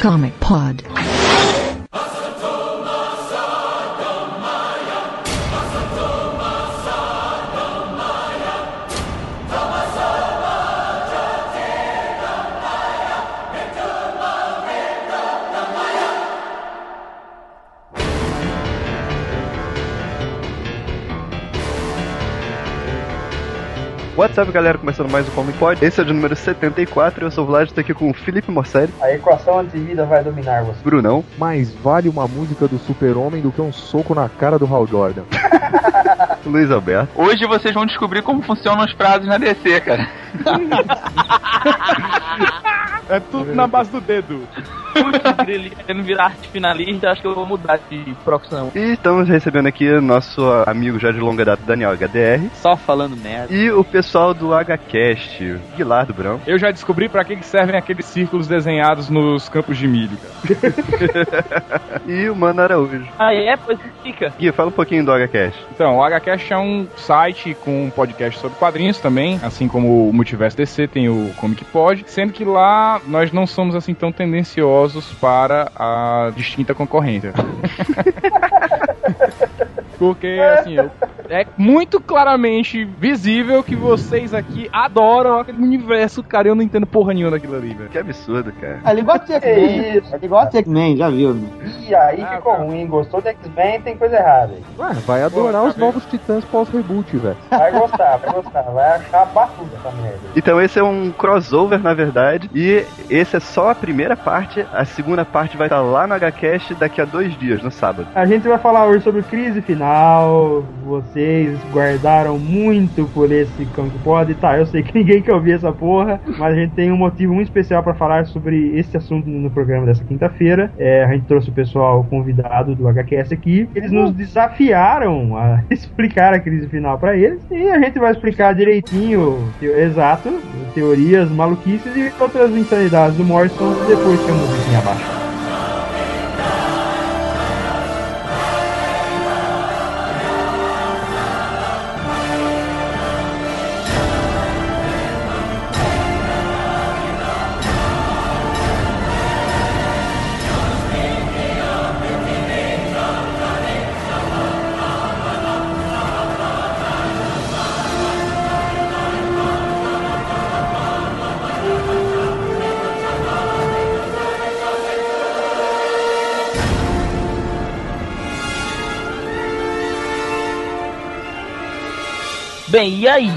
Comic Pod. Up, galera? Começando mais um Comic Pod. Esse é o de número 74. Eu sou o Vlad, tô aqui com o Felipe Morcelli, A equação antivida vai dominar você. Brunão, Mais vale uma música do Super-Homem do que um soco na cara do Hal Jordan. Luiz Alberto, Hoje vocês vão descobrir como funcionam os prazos na DC, cara. É tudo na base do dedo. Querendo virar arte finalista, acho que eu vou mudar de profissão. e estamos recebendo aqui nosso amigo já de longa data, Daniel HDR, Só falando merda. e o pessoal do HCast, Guilar do Brão. Eu já descobri pra que que servem aqueles círculos desenhados nos campos de milho, cara. E o Mano Araújo. Ah, é? Pois fica. Gui, fala um pouquinho do HCast. Então, o HCast é um site com um podcast sobre quadrinhos também, assim como o Multiverso DC tem o Comic Pod, sendo que lá nós não somos assim tão tendenciosos para a distinta concorrência. Porque, assim, eu- é muito claramente visível que vocês aqui adoram aquele universo, cara. Eu não entendo porra nenhuma daquilo ali, velho. Que absurdo, cara. Ele gosta de Que X-Men. isso? Ele gosta de X-Men, já viu, né? E aí Ah, ficou cara. ruim, gostou de X-Men, tem coisa errada aí. Ué, vai adorar Pô, os novos titãs pós-reboot, velho. Vai gostar, vai gostar, vai achar batuta essa merda. Então esse é um crossover, na verdade, e esse é só a primeira parte. A segunda parte vai estar lá no HCast daqui a dois dias, no sábado. A gente vai falar hoje sobre crise final. Vocês guardaram muito por esse Comic Pod. Tá, eu sei que ninguém quer ouvir essa porra, mas a gente tem um motivo muito especial pra falar sobre esse assunto no programa dessa quinta-feira. É, a gente trouxe o pessoal convidado do HQS aqui. Eles nos desafiaram a explicar a crise final pra eles e a gente vai explicar direitinho, exato, teorias, maluquices e outras insanidades do Morrison depois que a musiquinha abaixa. Bem, e aí?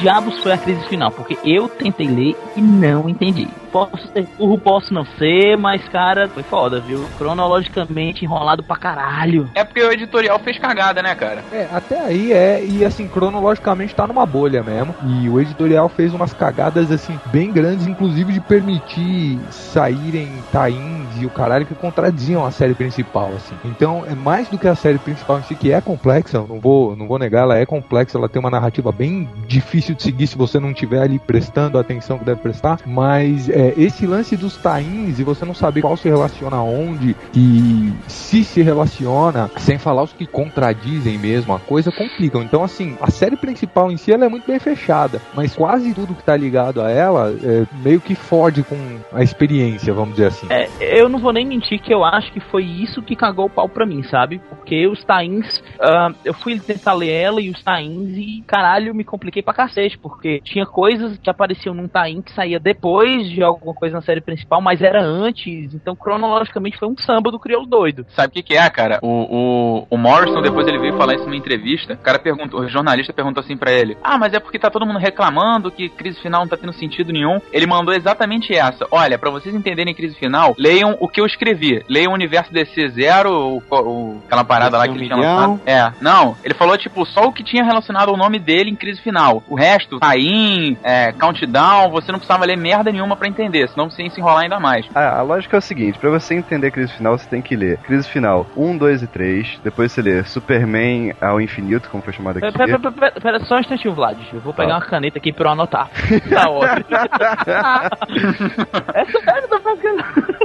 Diabos foi a crise final? Porque eu tentei ler e não entendi. Posso ser burro, posso não ser, mas, cara, foi foda, viu? Cronologicamente enrolado pra caralho. É porque o editorial fez cagada, né, cara? É, até aí é, e assim, cronologicamente tá numa bolha mesmo. E o editorial fez umas cagadas, assim, bem grandes, inclusive de permitir saírem tains e o caralho que contradiziam a série principal, assim. Então, é mais do que a série principal em si, que é complexa, não vou, não vou negar, ela é complexa, ela tem uma narrativa bem difícil de seguir se você não tiver ali prestando a atenção que deve prestar, mas é, esse lance dos tains e você não saber qual se relaciona aonde e se se relaciona, sem falar os que contradizem mesmo a coisa, complicam. Então, assim, a série principal em si ela é muito bem fechada, mas quase tudo que tá ligado a ela é, meio que fode com a experiência, vamos dizer assim. É, eu não vou nem mentir que eu acho que foi isso que cagou o pau pra mim, sabe? Porque os tains, ah, eu fui tentar ler ela e os tains e caralho, me compliquei pra cacete, porque tinha coisas que apareciam num tain que saía depois de alguma coisa na série principal, mas era antes, então cronologicamente foi um samba do crioulo doido. Sabe o que, que é, cara? O, o, o Morrison, depois ele veio falar isso numa entrevista. O cara perguntou, o jornalista perguntou assim pra ele: Ah, mas é porque tá todo mundo reclamando que crise final não tá tendo sentido nenhum. Ele mandou exatamente essa: Olha, pra vocês entenderem crise final, leiam o que eu escrevi. Leiam o universo DC Zero, o, o- aquela parada lá que ele tinha lançado. É, não. Ele falou, tipo, só o que tinha relacionado ao nome dele em crise final. O resto, Tain, é, Countdown, você não precisava ler merda nenhuma pra entender, senão você ia se enrolar ainda mais. Ah, a lógica é o seguinte, pra você entender a crise final, você tem que ler crise final 1, 2 e 3, depois você lê Superman ao infinito, como foi chamado aqui. pera, pera, pera, pera só um instantinho, Vlad. Eu vou pegar Tá. uma caneta aqui pra eu anotar. tá ótimo. é sério, tô fazendo.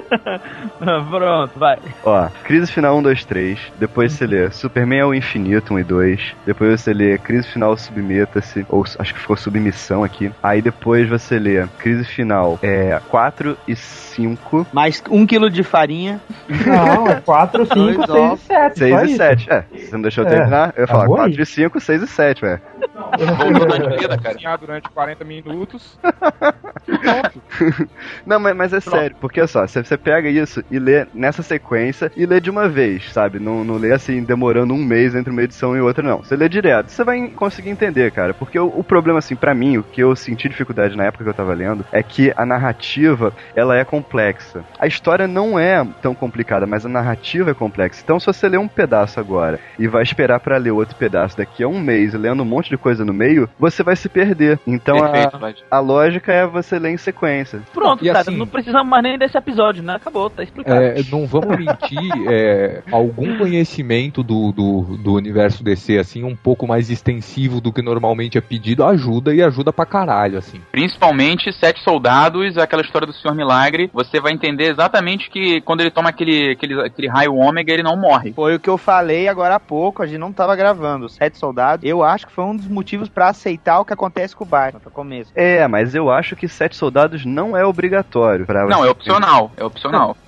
Pronto, vai. Ó, Crise Final 1, 2, 3. Depois você lê Superman ao Infinito 1 e 2. Depois você lê Crise Final Submeta-se. Ou acho que ficou Submissão aqui. Aí depois você lê Crise Final é, 4 e 5. Mais um quilo de farinha. Não, é 4, 5, Dois 6 e ovos. 7. 6 só e isso. 7. É, você não deixou eu É, terminar? Eu ia falar acabou 4 aí. e 5, 6 e 7, velho. Voltou na vida, cara. Durante 40 minutos. Não, mas, mas é sério, porque olha só, você, você pega isso e lê nessa sequência e lê de uma vez, sabe? Não, não lê assim, demorando um mês entre uma edição e outra, não. Você lê direto, você vai conseguir entender, cara. Porque o, o problema, assim, pra mim, o que eu senti dificuldade na época que eu tava lendo, é que a narrativa, ela é complexa. A história não é tão complicada, mas a narrativa é complexa. Então, se você ler um pedaço agora e vai esperar pra ler outro pedaço daqui a um mês, lendo um monte de coisa no meio, você vai se perder. Então, Perfeito, a, a lógica é você ler em sequência. Pronto, E cara, assim- não precisamos mais nem desse episódio, né? Acabou, tá explicado. É, não vamos mentir, é, algum conhecimento do, do, do universo DC, assim, um pouco mais extensivo do que normalmente é pedido, ajuda e ajuda pra caralho, assim. Principalmente Sete Soldados, aquela história do Senhor Milagre. Você vai entender exatamente que quando ele toma aquele, aquele, aquele raio ômega, ele não morre. Foi o que eu falei agora há pouco, a gente não tava gravando. Sete Soldados, eu acho que foi um dos motivos pra aceitar o que acontece com o Batman, pra começo. É, mas eu acho que sete soldados não é obrigatório pra Não, você- é opcional. É opcional.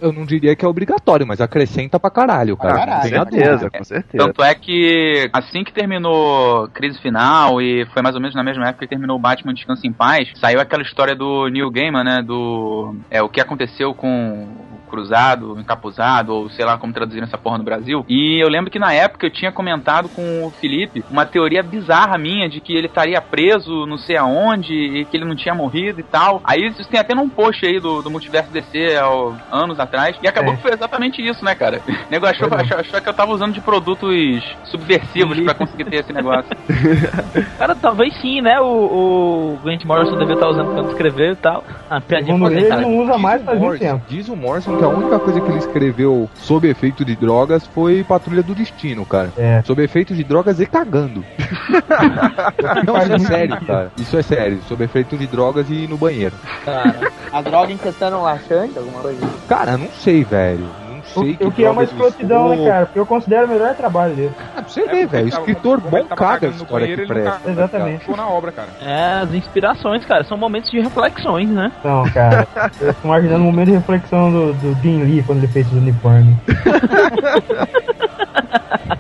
Eu não diria que é obrigatório, mas acrescenta pra caralho, cara. Não tem dúvida. certeza, com certeza. Tanto é que assim que terminou Crise Final, e foi mais ou menos na mesma época que terminou o Batman Descansa em Paz, saiu aquela história do Neil Gaiman, né? Do. É, o que aconteceu com Cruzado, Encapuzado, ou sei lá como traduzir essa porra no Brasil. E eu lembro que na época eu tinha comentado com o Felipe uma teoria bizarra minha de que ele estaria preso não sei aonde e que ele não tinha morrido e tal. Aí isso tem até num post aí do, do Multiverso DC há anos atrás. E acabou É. que foi exatamente isso, né, cara? O nego achou, achou, achou que eu tava usando de produtos subversivos pra conseguir ter esse negócio. Cara, talvez sim, né? O, o Grant Morrison devia estar usando quando escrever e tal. Ah, piadinha Segundo ele, não usa mais faz muito tempo. Diz o Morrison que a única coisa que ele escreveu sob efeito de drogas foi Patrulha do Destino, cara. É. Sob efeito de drogas e cagando. Não, isso é sério, cara. Isso é sério. Sob efeito de drogas e no banheiro. Cara, A droga incestando um laxante, alguma coisa assim. Cara, não sei, velho. Sei O, o que é uma escrotidão, né, cara? Porque eu considero o melhor trabalho dele. Ah, pra você É, ver, velho. Escritor bom caga a história que presta. Exatamente. Ficou na obra, cara. é, as inspirações, cara, são momentos de reflexões, né? Não, cara. eu tô imaginando um momento de reflexão do, do Jim Lee quando ele fez os uniformes.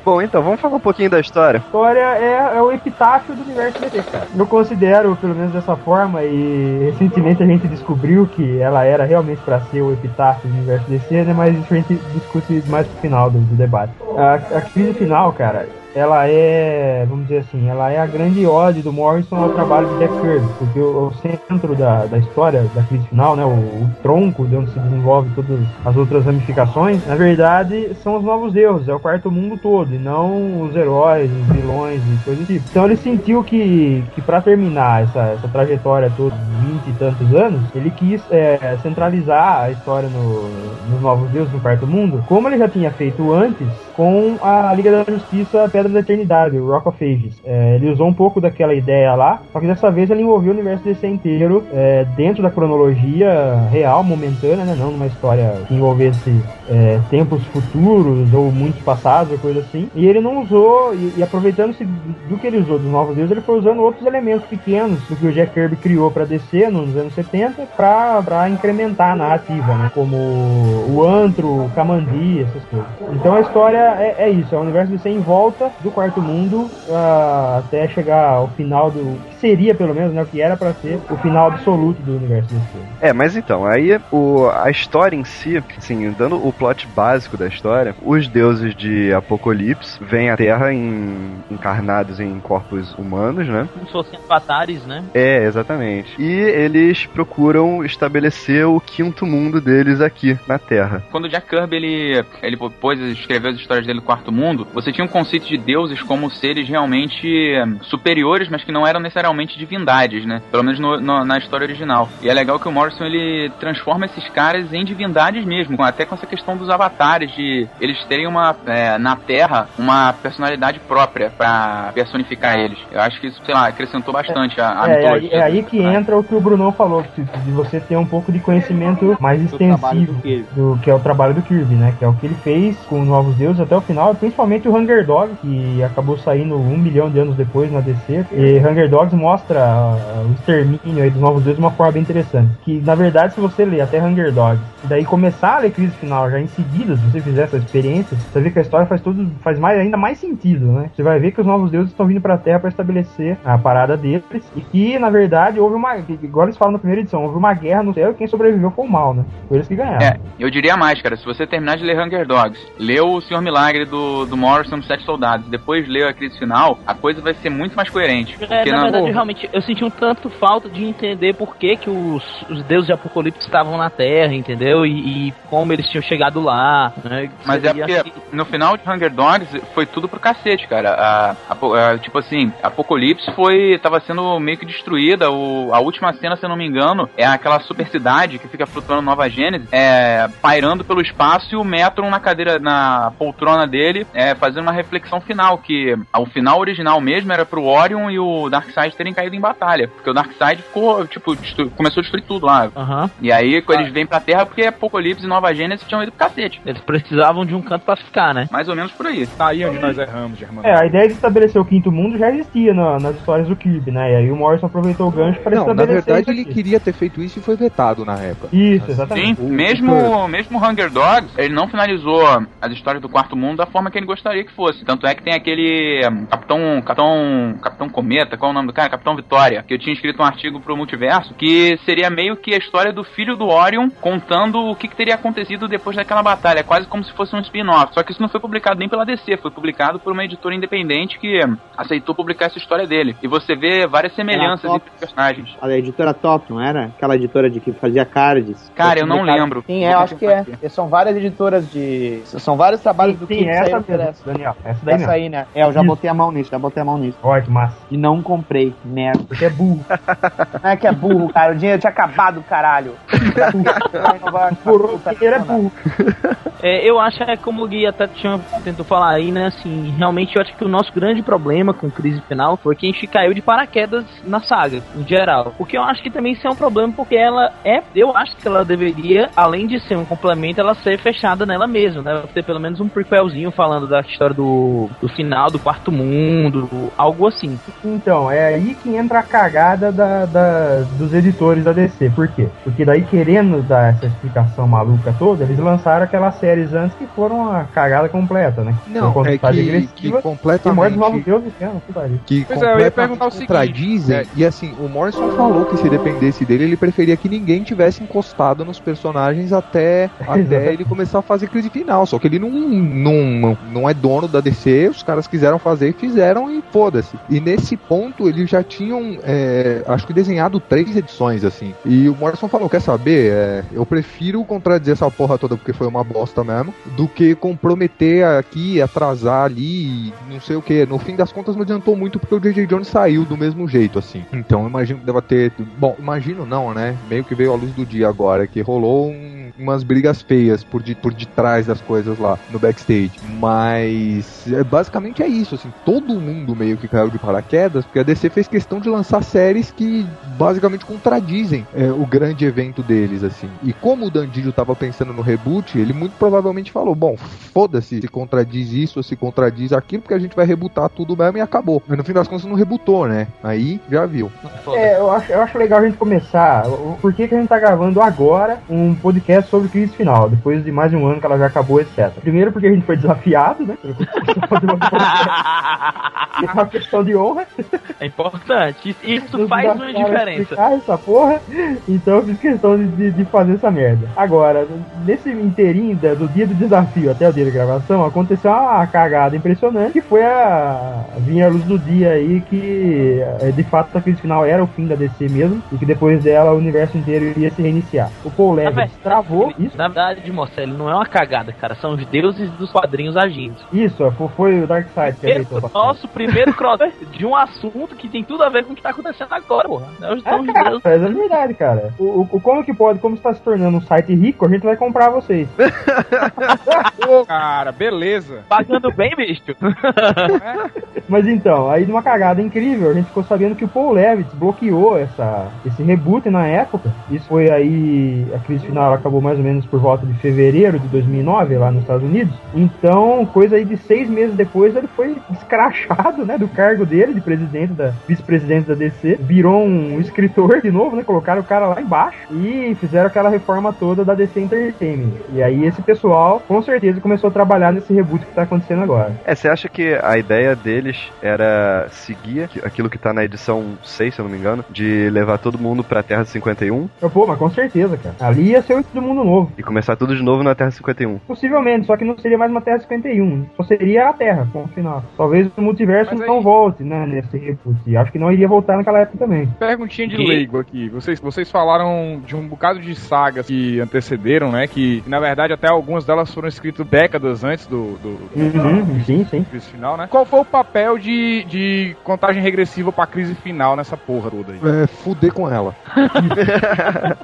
Bom, então, vamos falar um pouquinho da história. A história é, é o epitáfio do universo DC, cara. Eu considero, pelo menos dessa forma, e recentemente a gente descobriu que ela era realmente pra ser o epitáfio do universo DC, né? Mas isso a gente discute mais pro final do, do debate. A, a crise final, cara, ela é, vamos dizer assim, ela é a grande ode do Morrison ao trabalho de Jack Kirby, porque o, o centro da, da história da crise final, né, o, o tronco de onde se desenvolve todas as outras ramificações, na verdade, são os novos deuses, é o quarto mundo todo, e não os heróis, os vilões e coisas do tipo. Então ele sentiu que, que para terminar essa, essa trajetória toda de 20 e tantos anos, ele quis é, centralizar a história no, nos novos deuses no quarto mundo, como ele já tinha feito antes com a Liga da Justiça Pedra da Eternidade, o Rock of Ages. É, ele usou um pouco daquela ideia lá, só que dessa vez ele envolveu o universo DC inteiro é, dentro da cronologia real, momentânea, né? não numa história que envolvesse é, tempos futuros ou muitos passados ou coisa assim. E ele não usou, e, e aproveitando-se do, que ele usou dos Novos Deuses, ele foi usando outros elementos pequenos do que o Jack Kirby criou para DC nos anos 70 para incrementar a narrativa, né? como o antro, o Kamandi, essas coisas. Então a história é, é isso, é o universo DC em volta do quarto mundo ah, até chegar ao final do que seria pelo menos, né, o que era para ser o final absoluto do universo DC. É, mas então, aí o, a história em si, assim, dando o plot básico da história, os deuses de Apocalipse vêm à Terra em, encarnados em corpos humanos, né? Como se fossem avatares, né? É, exatamente. E eles procuram estabelecer o quinto mundo deles aqui na Terra. Quando o Jack Kirby ele, ele pôs, escreveu as histórias dele do Quarto Mundo, você tinha um conceito de deuses como seres realmente eh, superiores, mas que não eram necessariamente divindades, né? Pelo menos no- no- na história original. E é legal que o Morrison ele transforma esses caras em divindades mesmo, até com essa questão dos avatares, de eles terem uma eh, na Terra uma personalidade própria pra personificar eles. Eu acho que isso, sei lá, acrescentou bastante a, a É, é, aí- mitologia é aí que entra o que o Brunão falou, de você ter um pouco de conhecimento mais extensivo do do que é o trabalho do Kirby, né? Que é o que ele fez com Novos Deuses até o final, principalmente o Hunger Dogs, que acabou saindo um milhão de anos depois na DC. E Hunger Dogs mostra ah, o extermínio aí dos Novos Deuses de uma forma bem interessante. Que na verdade, se você ler até Hunger Dogs, e daí começar a ler Crise Final já em seguida, se você fizer essa experiência, você ver que a história faz tudo, faz mais, ainda mais sentido, né? Você vai ver que os Novos Deuses estão vindo pra Terra para estabelecer a parada deles e que na verdade houve uma, igual eles falam na primeira edição, houve uma guerra no céu e quem sobreviveu foi o mal, né? Foi eles que ganharam. É, eu diria mais, cara. Se você terminar de ler Hunger Dogs, lê o Senhor Milagre do, do Morrison dos Sete Soldados, depois lê a crise final, a coisa vai ser muito mais coerente. É, Porque na na- verdade, realmente, eu senti um tanto falta de entender por que, que os, os deuses de Apocalipse estavam na Terra, entendeu? E, e como eles tinham chegado lá. Né? Mas é Seria porque assim- no final de Hunger Dogs foi tudo pro cacete, cara. A, a- a- tipo assim, Apocalipse foi. tava sendo meio que destruída. O, a última cena, se eu não me engano, é aquela super cidade que fica flutuando Nova Gênesis, é, pairando pelo espaço e o Metron na cadeira, na poltrona dele, é, fazendo uma reflexão final, que o final original mesmo era pro Orion e o Darkseid terem caído em batalha. Porque o Darkseid ficou, tipo, destru- começou a destruir tudo lá. Aham. E aí eles vêm pra Terra porque Apocalipse e Nova Gênesis tinham ido pro cacete. Eles precisavam de um canto pra ficar, né? Mais ou menos por aí. Tá aí onde nós erramos, Germano. É, a ideia de estabelecer o quinto mundo já existia na- nas histórias do Kirby, né? E aí o Morrison aproveitou o gancho para Não, na estabelecer verdade isso ele queria ter feito isso e foi vetado na época. Isso, Sim, exatamente. O- mesmo, mesmo Hunger Dogs, ele não finalizou as histórias do quarto mundo da forma que ele gostaria que fosse. Tanto é que tem aquele hum, Capitão, Capitão, Capitão Cometa, qual é o nome do cara? Capitão Vitória, que eu tinha escrito um artigo pro Multiverso, que seria meio que a história do filho do Orion contando o que, que teria acontecido depois daquela batalha, quase como se fosse um spin-off. Só que isso não foi publicado nem pela DC, foi publicado por uma editora independente que hum, aceitou publicar essa história dele. E você vê várias semelhanças entre os personagens. A editora Top, não era? Aquela editora de que fazia cards. Cara, eu não lembro. Sim, é, eu acho que é. São várias editoras de. São vários trabalhos do Sim, Kirby essa mesmo. Daniel. Essa daí Essa mesmo. aí, né? É, eu já Isso. botei a mão nisso, já botei a mão nisso. Olha que massa. E não comprei, merda. Porque é burro. Não é que é burro, cara. O dinheiro tinha acabado, caralho. Furou, ele é burro. É, eu acho é como o Gui até tinha, tentou falar aí, né? Assim, realmente eu acho que o nosso grande problema com crise final foi que a gente caiu de paraquedas na saga, em geral. Porque eu acho que também isso é um problema, porque ela é. Eu acho que ela deveria, além de ser um complemento, ela ser fechada nela mesma, né? Ter pelo menos um prequelzinho falando da história do, do final, do quarto mundo, algo assim. Então, é aí que entra a cagada da, da- dos editores da DC. Por quê? Porque daí, querendo dar essa explicação maluca toda, eles lançaram aquelas séries antes que foram uma cagada completa, né? Não, é que, que agressiva, e morre dos completamente novos deuses, é, que Pois é, eu ia completamente perguntar o seguinte, é- E assim, o Morrison falou que se dependesse dele, ele preferia que ninguém tivesse encostado nos personagens até, até ele começar a fazer crise final. Só que ele não, não, não é dono da DC, os caras quiseram fazer, fizeram e foda-se. E nesse ponto, eles já tinham, é, acho que desenhado três edições, assim. E o Morrison falou: quer saber? É, eu prefiro contradizer essa porra toda porque foi uma bosta mesmo, do que comprometer aqui, atrasar ali, não sei o que. No fim das contas, não adiantou muito porque o J.J. Jones saiu do mesmo jeito, assim. Então, imagino que deva ter. Bom, imagino não, né? Meio que veio à luz do dia agora, que rolou um- umas brigas feias por, de, por detrás das coisas lá no backstage. Mas é, basicamente é isso, assim. Todo mundo meio que caiu de paraquedas, porque a DC fez questão de lançar séries que basicamente contradizem é, o grande evento deles, assim. E como o Dandillo tava pensando no reboot, ele muito provavelmente falou: bom, foda-se se contradiz isso ou se contradiz aquilo, porque a gente vai rebutar tudo mesmo e acabou. Mas no fim das contas não rebutou, né? Aí já viu. É, eu acho, eu acho legal a gente começar. Por que, que a gente tá gravando agora um podcast sobre crise final, depois de mais de um ano que ela já acabou, etc. Primeiro porque a gente foi desafiado, né? É uma questão de honra. É importante. Isso, Nos faz uma a diferença. essa porra, então eu fiz questão de, de- fazer essa merda. Agora, nesse inteirinho do dia do desafio até o dia da gravação, aconteceu uma cagada impressionante, que foi a vir à luz do dia aí que eh, de fato a crise final era o fim da DC mesmo, e que depois dela o universo inteiro iria se reiniciar. O Paul verdade, travou isso. Na verdade, ele não é uma cagada, cara. São os deuses dos quadrinhos agindo. Isso, foi- foi o Darkseid que Esse ajeitou é o nosso primeiro crossover de um assunto que tem tudo a ver com o que tá acontecendo agora, porra. Nós É, somos cara, mas é verdade, cara. O, o- o como que pode, como está se tornando um site rico, a gente vai comprar vocês. Ô, cara, beleza. Pagando bem, bicho. Mas então, aí numa cagada incrível, a gente ficou sabendo que o Paul Levitz bloqueou essa esse reboot na época. Isso foi aí, a crise final acabou mais ou menos por volta de fevereiro de 2009, lá nos Estados Unidos. Então, coisa aí de seis meses depois, ele foi escrachado, né, do cargo dele, de presidente da, vice-presidente da DC. Virou um escritor de novo, né, colocaram o cara lá embaixo e fizeram aquela reforma toda da DC Entertainment. E aí esse pessoal, com certeza, começou a trabalhar nesse reboot que tá acontecendo agora. É, você acha que a ideia deles era seguir aqui- aquilo que tá na edição 6, se eu não me engano, de levar todo mundo pra Terra 51 Eu, Pô, mas com certeza, cara. Ali ia ser o do mundo novo. e começar tudo de novo na Terra 51? Possivelmente, só que não seria mais uma Terra 51. Só seria a Terra, ponto final. Talvez o multiverso Mas não aí- volte, né, nesse reboot. E Acho que não iria voltar naquela época também. Perguntinha de E- leigo aqui. Vocês, vocês falaram de um bocado de sagas que antecederam, né? Que na verdade até algumas delas foram escritas décadas antes do, do, Uhum, sim, sim. crise final, né? Qual foi o papel de, de contagem regressiva pra crise final nessa porra toda aí? É, fuder com ela.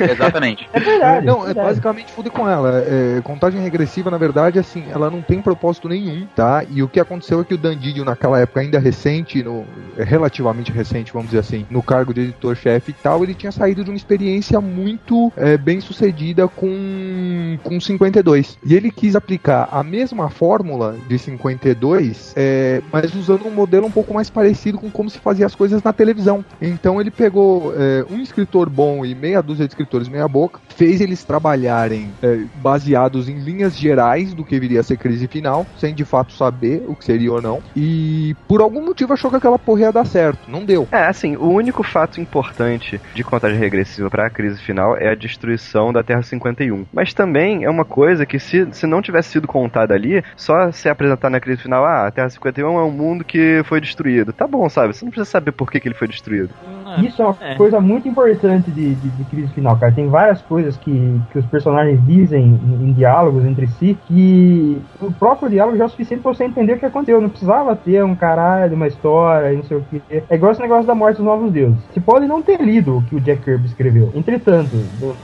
Exatamente. É verdade. Não, é verdade. basicamente fuder com ela. É, contagem regressiva, na verdade, assim, ela não tem propósito nenhum, tá? E o que aconteceu é que o Dandidio, naquela época ainda recente, no, relativamente recente, vamos dizer assim, no cargo de editor-chefe e tal, ele tinha saído de uma experiência muito é, bem sucedida com, com 52. E ele quis aplicar a mesma fórmula de 52, é, mas usando um modelo um pouco mais parecido com como se fazia as coisas na televisão. Então ele pegou é, um escritor bom e meia dúzia de escritores meia boca, fez eles trabalharem é, baseados em linhas gerais do que viria a ser crise final, sem de fato saber o que seria ou não, e por algum motivo achou que aquela porra ia dar certo. Não deu. É, assim, o único fato importante de contagem regressiva pra crise final é a destruição da Terra 51. Mas também é uma coisa que, se, se não tivesse sido contada ali, só se apresentar na crise final, ah, a Terra 51 é um mundo que foi destruído. Tá bom, sabe? Você não precisa saber por que, que ele foi destruído. Isso é uma É. coisa muito importante de, de, de crise final, cara. Tem várias coisas que, que os personagens dizem em, em diálogos entre si que o próprio diálogo já é o suficiente pra você entender o que aconteceu. Não precisava ter um caralho, uma história e não sei o que. É igual esse negócio da morte dos novos deuses. Você pode não ter lido o que o Jack Kirby escreveu. Entretanto,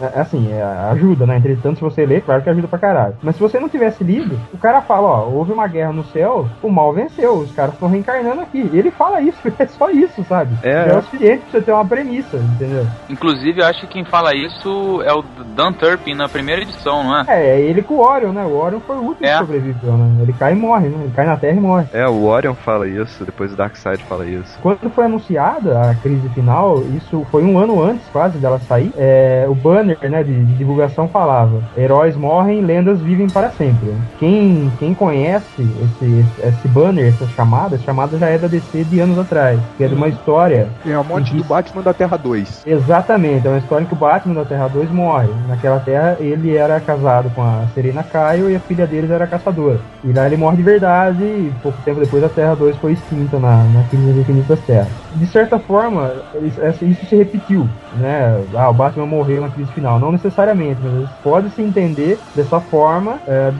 é, assim, é, ajuda, né? Entretanto, se você ler, claro que ajuda pra caralho. Mas se você não tivesse lido, o cara fala, ó, houve uma guerra no céu, o mal venceu, os caras estão reencarnando aqui. Ele fala isso, é só isso, sabe? É. É o suficiente pra você ter uma premissa, entendeu? Inclusive, eu acho que quem fala isso é o Dan Turpin na primeira edição, não é? É, é ele com o Orion, né? O Orion foi o último É. que sobreviveu, né? Ele cai e morre, né? Ele cai na Terra e morre. É, o Orion fala isso, depois o Darkseid fala isso. Quando foi anunciada a crise final, isso foi um ano antes quase dela sair, é, o banner né, de, de divulgação falava: heróis morrem, lendas vivem para sempre. Quem, quem conhece esse, esse banner, essa chamada, essa chamada já é da DC de anos atrás, que é de uma história. É a morte do Batman da Terra 2. Exatamente, é uma história em que o Batman da Terra 2 morre. Naquela terra ele era casado com a Serena Kyle e a filha deles era caçadora. E lá ele morre de verdade e pouco tempo depois a Terra 2 foi extinta na, na crise das infinitas terras. De certa forma, isso, se repetiu, né? Ah, o Batman morreu na crise final. Não necessariamente, mas pode se entender dessa forma é,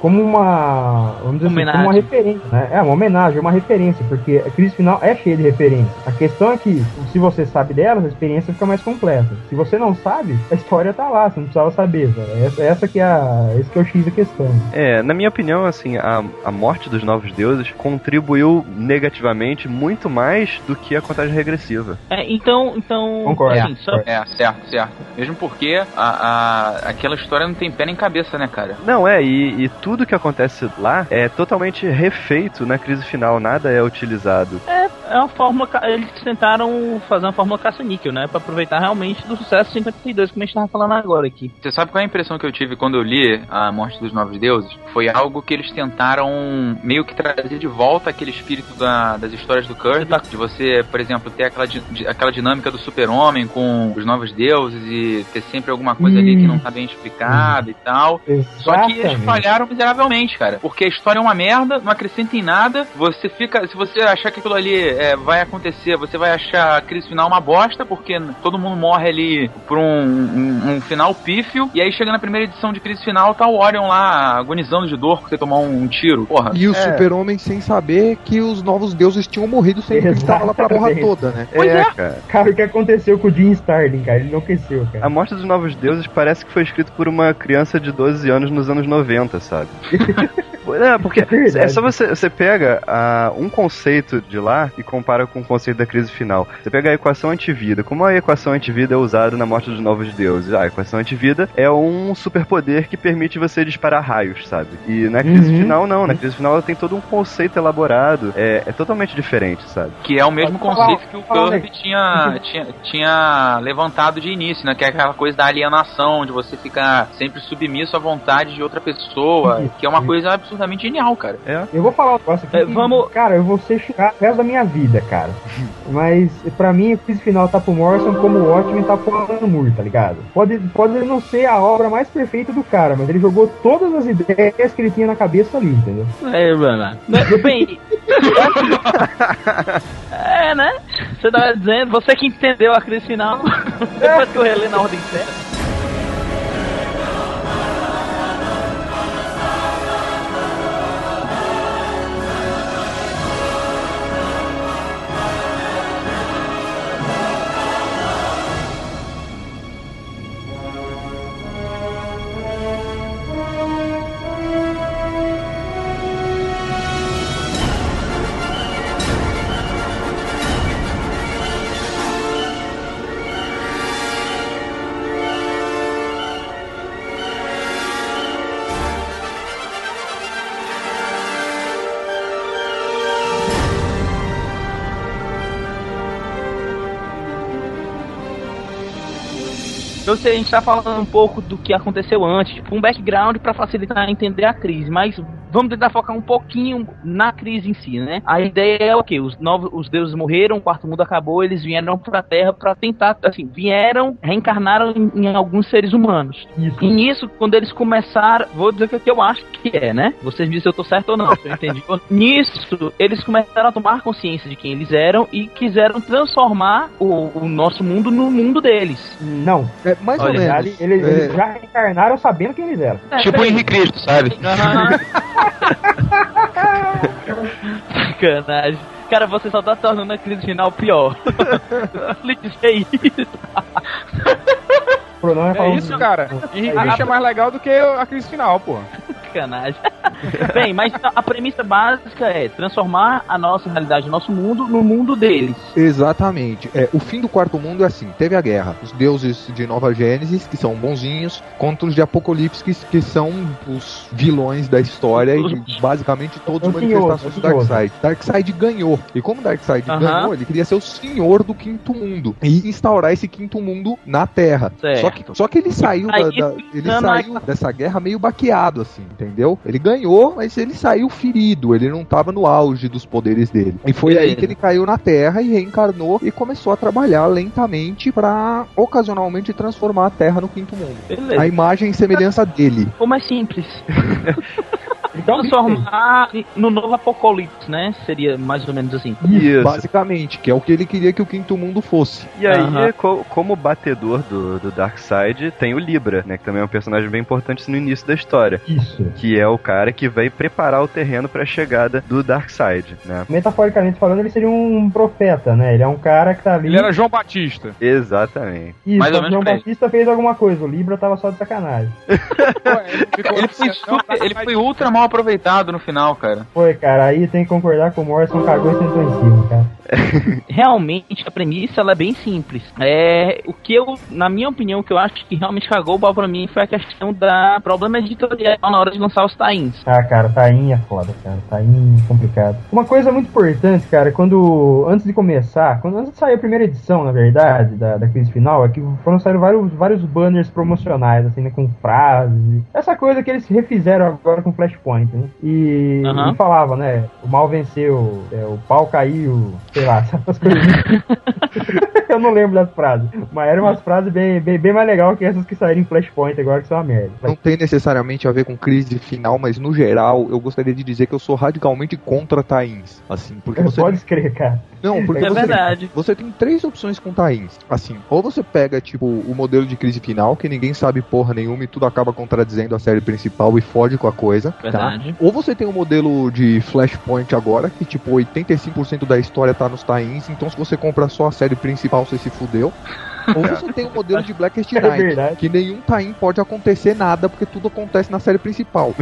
como uma, vamos dizer assim, como uma Homenagem. referência, né? É uma homenagem, uma referência, porque a crise final é cheia de referências. A questão é que, se você sabe delas, a experiência fica mais completa. Se você não sabe, a história tá lá, você não precisava saber. sabe? Essa, essa que é a, esse que é o X da questão. É, na minha opinião, assim, a, a morte dos novos deuses contribuiu negativamente muito mais do que a contagem regressiva. É, então, então, Concordo. assim, só, É, certo, certo. Mesmo porque a, a- aquela história não tem pé nem cabeça, né, cara? Não, é, e, e tudo que acontece lá é totalmente refeito na crise final, nada é utilizado. é uma fórmula, ca- eles tentaram fazer uma fórmula caça-níquel, né, pra aproveitar realmente do sucesso 52, como a gente tava falando agora aqui. Você sabe qual é a impressão que eu tive quando eu li A Morte dos Novos Deuses? Foi algo que eles tentaram meio que trazer de volta aquele espírito da- das histórias do Kirby. De você, por exemplo, ter aquela, di- aquela dinâmica do super-homem com os novos deuses e ter sempre alguma coisa ali que não tá bem explicada e tal. Só que eles Exatamente. falharam miseravelmente, cara. Porque a história é uma merda, não acrescenta em nada. Você fica. Se você achar que aquilo ali é, vai acontecer, você vai achar a crise final uma bosta, porque todo mundo morre ali por um, um- um final pífio. E aí chega na primeira edição de crise final, tá o Orion lá agonizando de dor porque tomar um, um tiro. Porra. E o É. super-homem sem saber que os novos deuses tinham morrido sem que ele tava lá pra porra toda, né? Pois é. cara. Cara, o que aconteceu com o Jim Starlin, cara? Ele enlouqueceu, cara. A morte dos novos deuses parece que foi escrito por uma criança de 12 anos nos anos 90, sabe? É, porque verdade. é só você, você pega ah, um conceito de lá e compara com o conceito da crise final. Você pega a equação antivida. Como a equação antivida é usada na morte dos novos deuses? Ah, a equação antivida é um superpoder que permite você disparar raios, sabe? E na crise Uhum. final, não. Na crise final ela tem todo um conceito elaborado. É, é totalmente diferente, sabe? Que é o mesmo conceito que o. Kirby tinha, tinha, tinha levantado de início, né? Que é aquela coisa da alienação, de você ficar sempre submisso à vontade de outra pessoa, Isso. que é uma coisa absurdamente genial, cara. Eu vou falar um negócio aqui. É, que, vamos- Cara, eu vou ser chocado o resto da minha vida, cara. Mas pra mim, o crise final tá pro Morrison como o Watchmen tá pro Alan Moore, tá ligado? Pode, pode não ser a obra mais perfeita do cara, mas ele jogou todas as ideias que ele tinha na cabeça ali, entendeu? É, mano. Bem. é, né? Você tava dizendo, você que entendeu a crise final, depois que eu relei na ordem certa. Eu sei, a gente tá falando um pouco do que aconteceu antes, tipo, um background pra facilitar entender a crise, mas vamos tentar focar um pouquinho na crise em si, né? A ideia é o quê? Os novos, os deuses morreram, o quarto mundo acabou, eles vieram pra Terra pra tentar, assim, vieram, reencarnaram em, em alguns seres humanos. Isso. E nisso, quando eles começaram, vou dizer o que é que eu acho que é, né? Vocês me dizem se eu tô certo ou não, se eu entendi. nisso, eles começaram a tomar consciência de quem eles eram e quiseram transformar o, o nosso mundo no mundo deles. Não. É, mais Olha, ou menos. eles, É, eles já reencarnaram sabendo quem eles eram. É, tipo o. Henrique Cristo, sabe? Aham. Sacanagem. Cara, você só tá tornando a crise final pior. Lhe dizer isso. O Pronome É isso, cara. Henrique é mais legal do que a crise final, pô. Sacanagem. Bem, mas a premissa básica é transformar a nossa realidade, o nosso mundo, no mundo deles. Exatamente. É, o fim do quarto mundo é assim: teve a guerra. Os deuses de Nova Gênesis, que são bonzinhos, contra os de Apocalipse, que, que são os vilões da história e basicamente todos É o manifestações do. Darkseid. Darkseid ganhou. E como Darkseid Aham. ganhou, ele queria ser o senhor do quinto mundo e instaurar esse quinto mundo na Terra. Certo. Só que, só que ele saiu, da, da- ele saiu dessa guerra meio baqueado, assim, entendeu? Ele ganhou, mas ele saiu ferido, ele não tava no auge dos poderes dele. E foi aí que ele caiu na Terra e reencarnou e começou a trabalhar lentamente pra ocasionalmente transformar a Terra no quinto mundo. Beleza. A imagem e semelhança dele. Ficou mais simples. Então, Transformar no novo apocalipse, né? Seria mais ou menos assim. Isso. Basicamente, que é o que ele queria que o quinto mundo fosse. E aí, Aham. co- como batedor do, do Darkseid, tem o Libra, né? Que também é um personagem bem importante no início da história. Isso. Que é o cara que vai preparar o terreno pra chegada do Darkseid, né? Metaforicamente falando, ele seria um profeta, né? Ele é um cara que tá ali. Ele era João Batista. Exatamente. Isso, Mais ou o menos João. Batista fez alguma coisa, o Libra tava só de sacanagem. Pô, ele ficou Ele foi, super, ele foi ultra mal aproveitado no final, cara. Foi, cara, aí tem que concordar com o Morrison cagou e sentou em cima, cara. Realmente, a premissa ela é bem simples. É, o que eu, na minha opinião, o que eu acho que realmente cagou o pau pra mim foi a questão da problema editorial na hora de lançar os tains. Ah, cara, Taim é foda, cara. Taim é complicado. Uma coisa muito importante, cara, quando. Antes de começar, quando antes de sair a primeira edição, na verdade, da, da crise final, é que foram sair vários, vários banners promocionais, assim, né? Com frases. Essa coisa que eles refizeram agora com Flashpoint, né? E, Aham. e falava, né? O mal venceu, é, o pau caiu, sei lá, essas coisas. Eu não lembro das frases. Mas eram umas frases bem, bem, bem mais legais que essas que saíram em Flashpoint agora, que são uma merda. Não tem necessariamente a ver com crise final, mas no geral eu gostaria de dizer que eu sou radicalmente contra tains. Assim, porque você. Pode escrever, cara. Não, porque É você, verdade. você tem três opções com tains. Assim, ou você pega, tipo, o modelo de crise final, que ninguém sabe porra nenhuma e tudo acaba contradizendo a série principal e fode com a coisa. Tá? Verdade. Ou você tem o modelo de Flashpoint agora, que tipo, 85% da história tá nos tains, então se você compra só a série principal, você se fudeu. Ou você tem o modelo de Blackest É Night, verdade. que nenhum time pode acontecer nada, porque tudo acontece na série principal.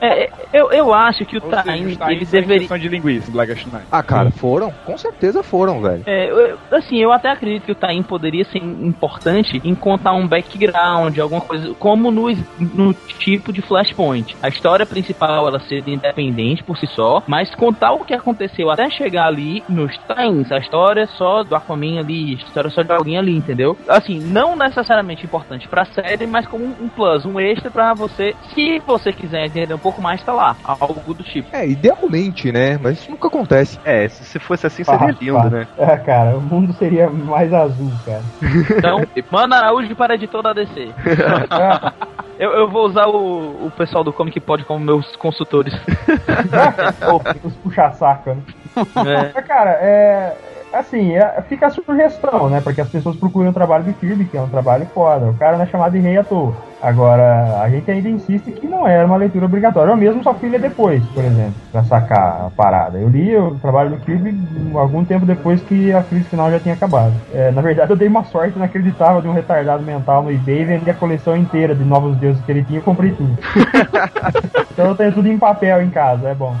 É, eu, eu acho que o Tains ele deveria. de linguiça, Blackest Night. Ah, cara, foram? Com certeza foram, velho. É, eu- assim, eu até acredito que o Tain poderia ser importante em contar um background, alguma coisa, como no, no tipo de Flashpoint. A história principal, ela ser independente por si só, mas contar o que aconteceu até chegar ali nos Tains. A história só do Aquaman ali, a história só de alguém ali, entendeu? Assim, não necessariamente importante pra série, mas como um plus, um extra pra você, se você quiser entender um pouco mais, tá lá. Algo do tipo. É, idealmente, né? Mas isso nunca acontece. É, se, se fosse assim seria lindo, pá. né? É, cara, o mundo seria mais azul, cara. Então, Mano Araújo para editor da DC. Eu, eu vou usar o, o pessoal do Comic Pod como meus consultores. Os puxa-saca, né? É. Mas, cara, é. Assim, é- fica a sugestão, né? Porque as pessoas procuram o trabalho do Kirby, que é um trabalho foda. O cara não é chamado de rei à toa. Agora, a gente ainda insiste que não era uma leitura obrigatória. Eu mesmo só fui ler depois, por exemplo, pra sacar a parada. Eu li o trabalho do Kirby algum tempo depois que a crise final já tinha acabado. É, na verdade, eu dei uma sorte inacreditável de um retardado mental no eBay e vendi a coleção inteira de novos deuses que ele tinha e comprei tudo. então eu tenho tudo em papel em casa, é bom.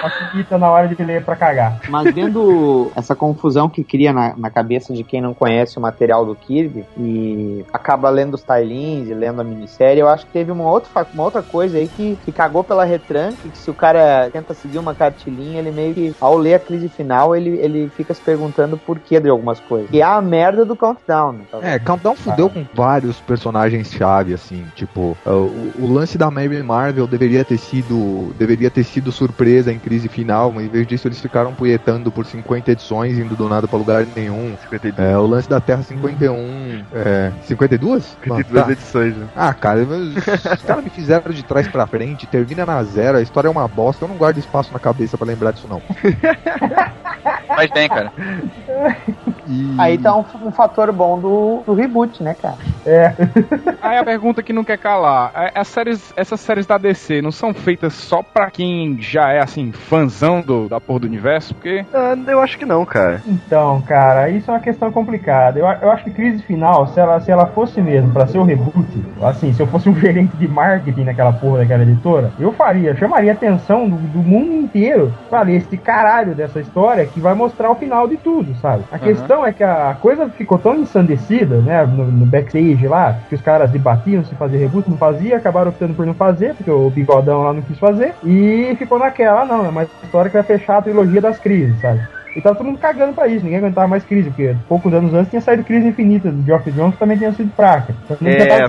Facilita na hora de ler pra cagar. Mas vendo essa confusão que cria na, na cabeça de quem não conhece o material do Kirby e acaba lendo os tie-ins e lendo a minissérie, eu acho que teve uma outra, uma outra coisa aí que, que cagou pela retranca, que se o cara tenta seguir uma cartilinha, ele meio que, ao ler a crise final, ele, ele fica se perguntando por que de algumas coisas. Que é a merda do Countdown. né? É, Countdown fudeu com vários personagens-chave, assim, tipo, o, o lance da Mary Marvel deveria ter sido deveria ter sido surpresa em crise final, mas em vez disso eles ficaram punhetando por 50 edições, indo do nada pra lugar nenhum. 52, É, o lance da Terra 51, é, 52? 52 Tá. edições, né? Ah, cara, mas os caras me fizeram de trás pra frente, termina na zero, a história é uma bosta, eu não guardo espaço na cabeça pra lembrar disso não. Mas tem, cara. E- Aí tá um, um fator bom do, do reboot, né, cara? É. Aí a pergunta que não quer calar: é, as séries, essas séries da DC não são feitas só pra quem já é assim, fãzão do, da porra do universo? Porque Ah, eu acho que não, cara. Então, cara, isso é uma questão complicada. Eu, eu acho que crise final, se ela, se ela fosse mesmo pra ser o reboot, assim, se eu fosse um gerente de marketing naquela porra daquela editora, eu faria, chamaria a atenção do, do mundo inteiro pra ler esse caralho dessa história que vai mostrar o final de tudo, sabe? A questão é que a coisa ficou tão ensandecida, né, no, no backstage lá, que os caras debatiam se fazer reboot, não fazia, acabaram optando por não fazer, porque o bigodão lá não quis fazer, e ficou naquela, não, é uma história que vai fechar a trilogia das crises, sabe? E tava todo mundo cagando pra isso, ninguém aguentava mais crise, porque poucos anos antes tinha saído crise infinita do Geoff Jones, que também tinha sido fraca. Então É.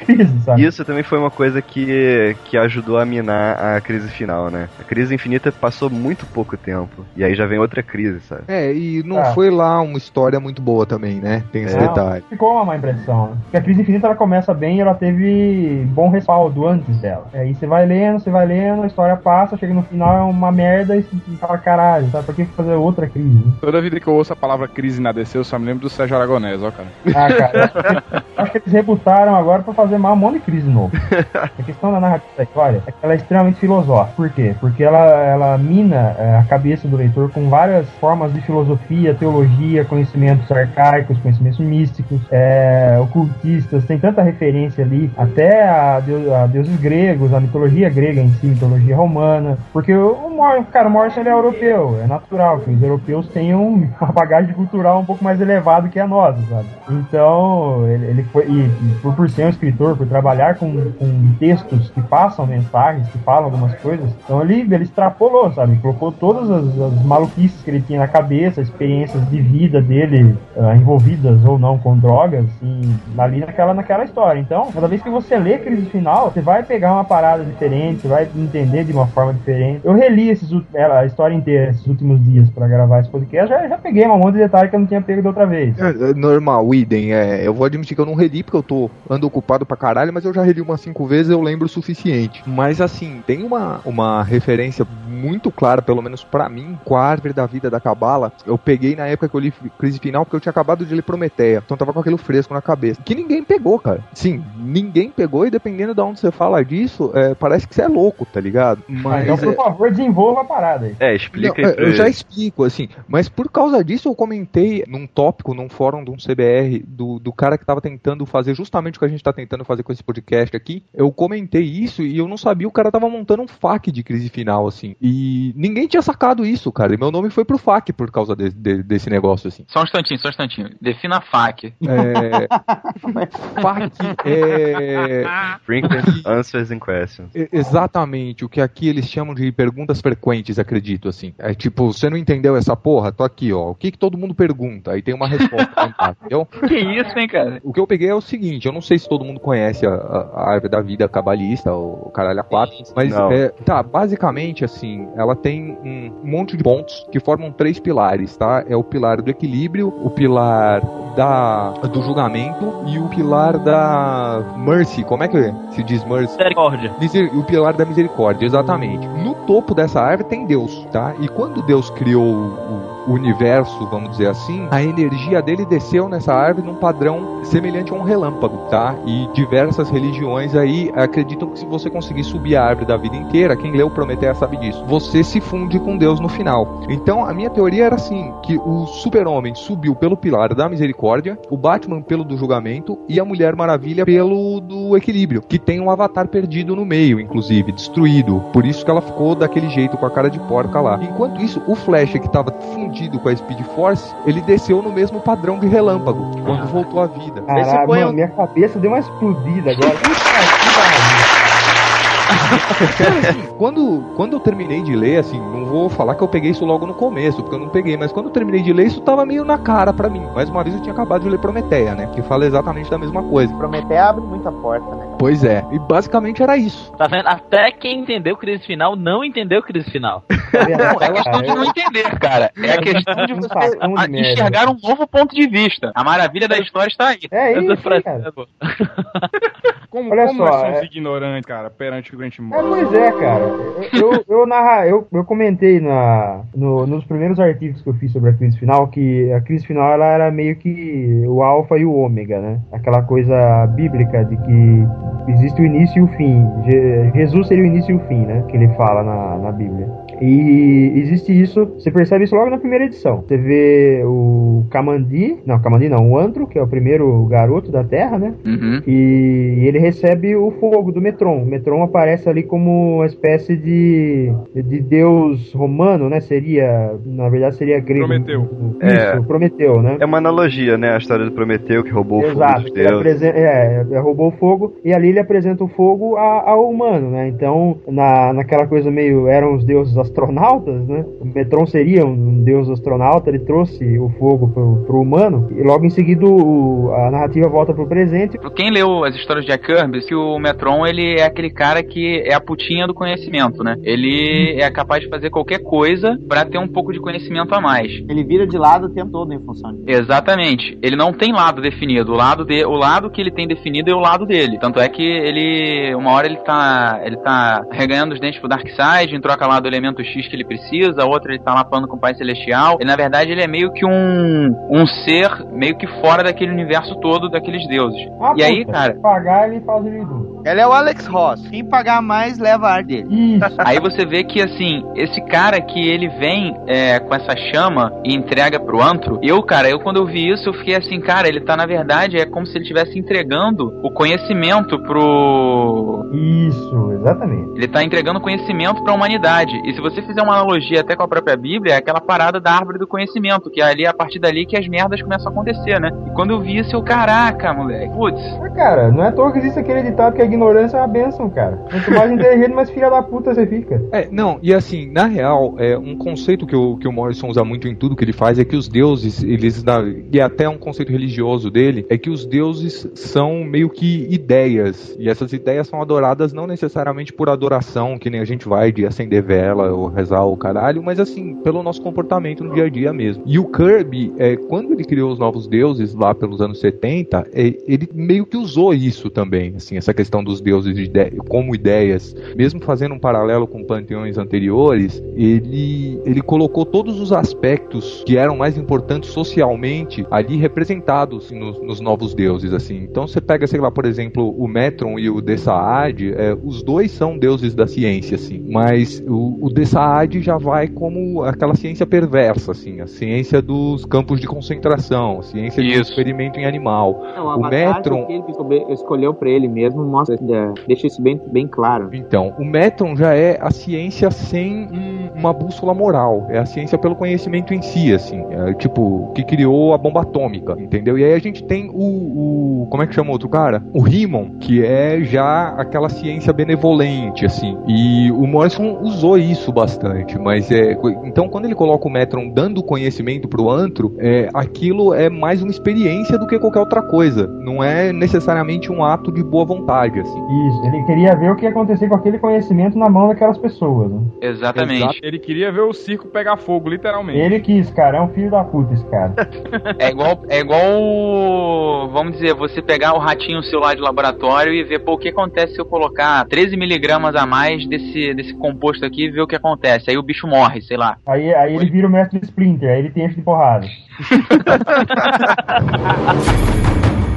crise, sabe? Isso também foi uma coisa que, que ajudou a minar a crise final, né? A crise infinita passou muito pouco tempo. E aí já vem outra crise, sabe? É, e não Ah. foi lá uma história muito boa também, né? Tem esse É. detalhe. Ficou uma má impressão, né? Porque a crise infinita ela começa bem e ela teve bom respaldo antes dela. Aí você vai lendo, você vai lendo, a história passa, chega no final, é uma merda e você fala, caralho, sabe? Por que fazer outra crise? toda vida que eu ouço a palavra crise na DC, eu só me lembro do Sérgio Aragonés, ó, cara. Ah, cara, acho que eles rebutaram agora pra fazer mais um monte de crise novo. A questão da narrativa da história é que ela é extremamente filosófica. Por quê? Porque ela, ela mina é, a cabeça do leitor com várias formas de filosofia, teologia, conhecimentos arcaicos, conhecimentos místicos, é, ocultistas, tem tanta referência ali, até a, deu- a deuses gregos, a mitologia grega em si, mitologia romana. Porque o, o cara, o Morrison ele é europeu, é natural que os europeus tenham uma bagagem cultural um pouco mais elevada que a nossa, sabe? Então, ele, ele foi, e, e por, por ser um escritor, por trabalhar com, com textos que passam mensagens, que falam algumas coisas, então ele, ele extrapolou, sabe? Colocou todas as, as maluquices que ele tinha na cabeça, experiências de vida dele ah, envolvidas ou não com drogas, e ali naquela, naquela história. Então, cada vez que você lê Crise Final, você vai pegar uma parada diferente, vai entender de uma forma diferente. Eu reli esses, ela, a história inteira esses últimos dias pra gravar esse podcast, já, já peguei um monte de detalhe que eu não tinha pego da outra vez. É, é normal, idem. É, eu vou admitir que eu não reli porque eu tô ando ocupado pra caralho, mas eu já reli umas cinco vezes, eu lembro o suficiente. Mas assim, tem uma, uma referência muito clara, pelo menos pra mim, com a árvore da vida da Cabala. Eu peguei na época que eu li Crise Final, porque eu tinha acabado de ler Prometeia. Então tava com aquilo fresco na cabeça. Que ninguém pegou, cara. Sim, ninguém pegou, e dependendo de onde você fala disso, é, parece que você é louco, tá ligado? Mas. então, por é- favor, desenvolva a parada aí. É, explica não, aí. pra eu já explico, assim. Mas por causa disso, eu comentei num tópico, num fórum de um CBR, do, do cara que tava tentando fazer justamente o que a gente tá tentando fazer com esse podcast aqui. Eu comentei isso e eu não sabia, o cara tava montando um FAQ de crise final, assim. E ninguém tinha sacado isso, cara. E meu nome foi pro FAQ por causa de- de- desse negócio, assim. Só um instantinho, só um instantinho. Defina FAQ. É. FAQ é. Frequent Answers and Questions. Exatamente, o que aqui eles chamam de perguntas frequentes, acredito, assim. É tipo, você não entendeu essa porra? Tô aqui, ó. O que que todo mundo pergunta? Aí tem uma resposta, entendeu? Que isso, hein, cara? O que eu peguei é o seguinte, eu não sei se todo mundo conhece a, a- a árvore da vida cabalista, o caralho a quatro, mas é, tá, basicamente assim, ela tem um monte de pontos que formam três pilares, tá? É o pilar do equilíbrio, o pilar da do julgamento e o pilar da mercy, como é que se diz mercy? Misericórdia. Miser- o pilar da misericórdia, exatamente. No topo dessa árvore tem Deus, tá? E quando Deus criou o universo, vamos dizer assim, a energia dele desceu nessa árvore num padrão semelhante a um relâmpago, tá? E diversas religiões aí acreditam que se você conseguir subir a árvore da vida inteira, quem leu Prometeia sabe disso, você se funde com Deus no final. Então a minha teoria era assim, que o super-homem subiu pelo pilar da misericórdia, o Batman pelo do julgamento e a Mulher Maravilha pelo do equilíbrio, que tem um avatar perdido no meio, inclusive, destruído. Por isso que ela ficou daquele jeito com a cara de porca lá. Enquanto isso, o Flash que estava fundido com a Speed Force, ele desceu no mesmo padrão de relâmpago, quando voltou à vida. Caralho, põe mano, minha cabeça deu uma explodida agora. quando, quando eu terminei de ler, assim, não vou falar que eu peguei isso logo no começo, porque eu não peguei, mas quando eu terminei de ler, isso tava meio na cara pra mim. Mais uma vez eu tinha acabado de ler Prometeia, né? Que fala exatamente da mesma coisa. Prometer abre muita porta, né? Pois é, e basicamente era isso. Tá vendo? Até quem entendeu crise final não entendeu crise final. Não, é Ela- questão de não entender, cara. É a questão de você enxergar um novo ponto de vista. A maravilha da história está aí. É isso, cara. é. Como, Olha como só, nós somos é- ignorantes, cara, perante o É, pois é, cara. Eu, eu, narra, eu, eu comentei na, no- nos primeiros artigos que eu fiz sobre a crise final que a crise final ela era meio que o alfa e o ômega, né? Aquela coisa bíblica de que existe o início e o fim. Je- Jesus seria o início e o fim, né? Que ele fala na, na Bíblia. E existe isso, você percebe isso logo na primeira edição. Você vê o Kamandi, não, Kamandi não, o Antro, que é o primeiro garoto da Terra, né? Uhum. E ele recebe o fogo do Metron. O Metron aparece ali como uma espécie de, de deus romano, né? Seria, na verdade, seria grego. Prometeu. Isso, É. Prometeu, né? É uma analogia, né? A história do Prometeu que roubou o fogo Exato, dos deuses. é, é, roubou o fogo e ali ele apresenta o fogo ao humano, né? Então, na, naquela coisa meio eram os deuses astronautas, né? O Metron seria um deus astronauta, ele trouxe o fogo pro, pro humano e logo em seguida o- a narrativa volta pro presente. Quem leu as histórias de Jack Kirby, que o Metron ele é aquele cara que é a putinha do conhecimento, né? Ele é capaz de fazer qualquer coisa pra ter um pouco de conhecimento a mais. Ele vira de lado o tempo todo em função disso. Exatamente. Ele não tem lado definido. O lado, de, o lado que ele tem definido é o lado dele. Tanto é que ele, uma hora ele tá, ele tá reganhando os dentes pro Darkseid, em troca lá do elemento X que ele precisa, a outra ele tá lá falando com o Pai Celestial. E na verdade ele é meio que um, um ser meio que fora daquele universo todo daqueles deuses. Ah, e aí, puta, cara, se pagar ele faz ele. Ela é o Alex Ross. Quem pagar mais leva a ar dele. Isso. Aí você vê que, assim, esse cara que ele vem é, com essa chama e entrega pro antro, eu, cara, eu quando eu vi isso, eu fiquei assim, cara, ele tá, na verdade, é como se ele estivesse entregando o conhecimento pro... Isso, exatamente. Ele tá entregando conhecimento pra humanidade. E se você fizer uma analogia até com a própria Bíblia, é aquela parada da árvore do conhecimento, que é ali, a partir dali que as merdas começam a acontecer, né? E quando eu vi isso, eu, caraca, moleque, putz, Mas, cara, não é à toa que existe aquele ditado que a ignorância é uma benção, cara. Quanto mais inteligente, mais filha da puta você fica. É, não, e assim, na real, é um conceito que o, que o Morrison usa muito em tudo que ele faz é que os deuses, eles dá, e até um conceito religioso dele, é que os deuses são meio que ideias, e essas ideias são adoradas não necessariamente por adoração, que nem a gente vai de acender vela ou rezar o caralho, mas assim, pelo nosso comportamento no dia a dia mesmo. E o Kirby, é, quando ele criou os novos deuses lá pelos anos 70, é, ele meio que usou isso também, assim, essa questão dos deuses de ide como ideias, mesmo fazendo um paralelo com panteões anteriores, ele, ele colocou todos os aspectos que eram mais importantes socialmente ali representados nos, nos novos deuses, assim. Então você pega, sei lá, por exemplo, o Metron e o Dessaad, é, os dois são deuses da ciência, assim, mas o, o Dessaad já vai como aquela ciência perversa, assim, a ciência dos campos de concentração, a ciência Isso. do experimento em animal. Não, O o Metron... Que ele escolhe- escolheu pra ele mesmo mostra, é, deixa isso bem, bem claro. Então, o Metron já é a ciência sem um- uma bússola moral. É a ciência pelo conhecimento em si, assim. É, tipo, que criou a bomba atômica, entendeu? E aí a gente tem o, o- como é que chama o outro cara? O Riemann, que é já aquela ciência benevolente, assim. E o Morrison usou isso bastante, mas é... Então, quando ele coloca o Metron dando conhecimento pro antro, é, aquilo é mais uma experiência do que qualquer outra coisa. Não é necessariamente um ato de boa vontade, assim. Isso, ele queria ver o que ia acontecer com aquele conhecimento na mão daquelas pessoas. Né? Exatamente. Ele queria ver o circo pegar fogo, literalmente. Ele quis, cara, é um filho da puta esse cara. É igual, é igual, vamos dizer, você pegar o ratinho seu lá de laboratório e ver, pô, o que acontece se eu colocar 13 miligramas a mais desse, desse composto aqui e ver o que acontece. Aí o bicho morre, sei lá. Aí, aí ele vira o mestre Splinter, aí ele tem enche de porrada.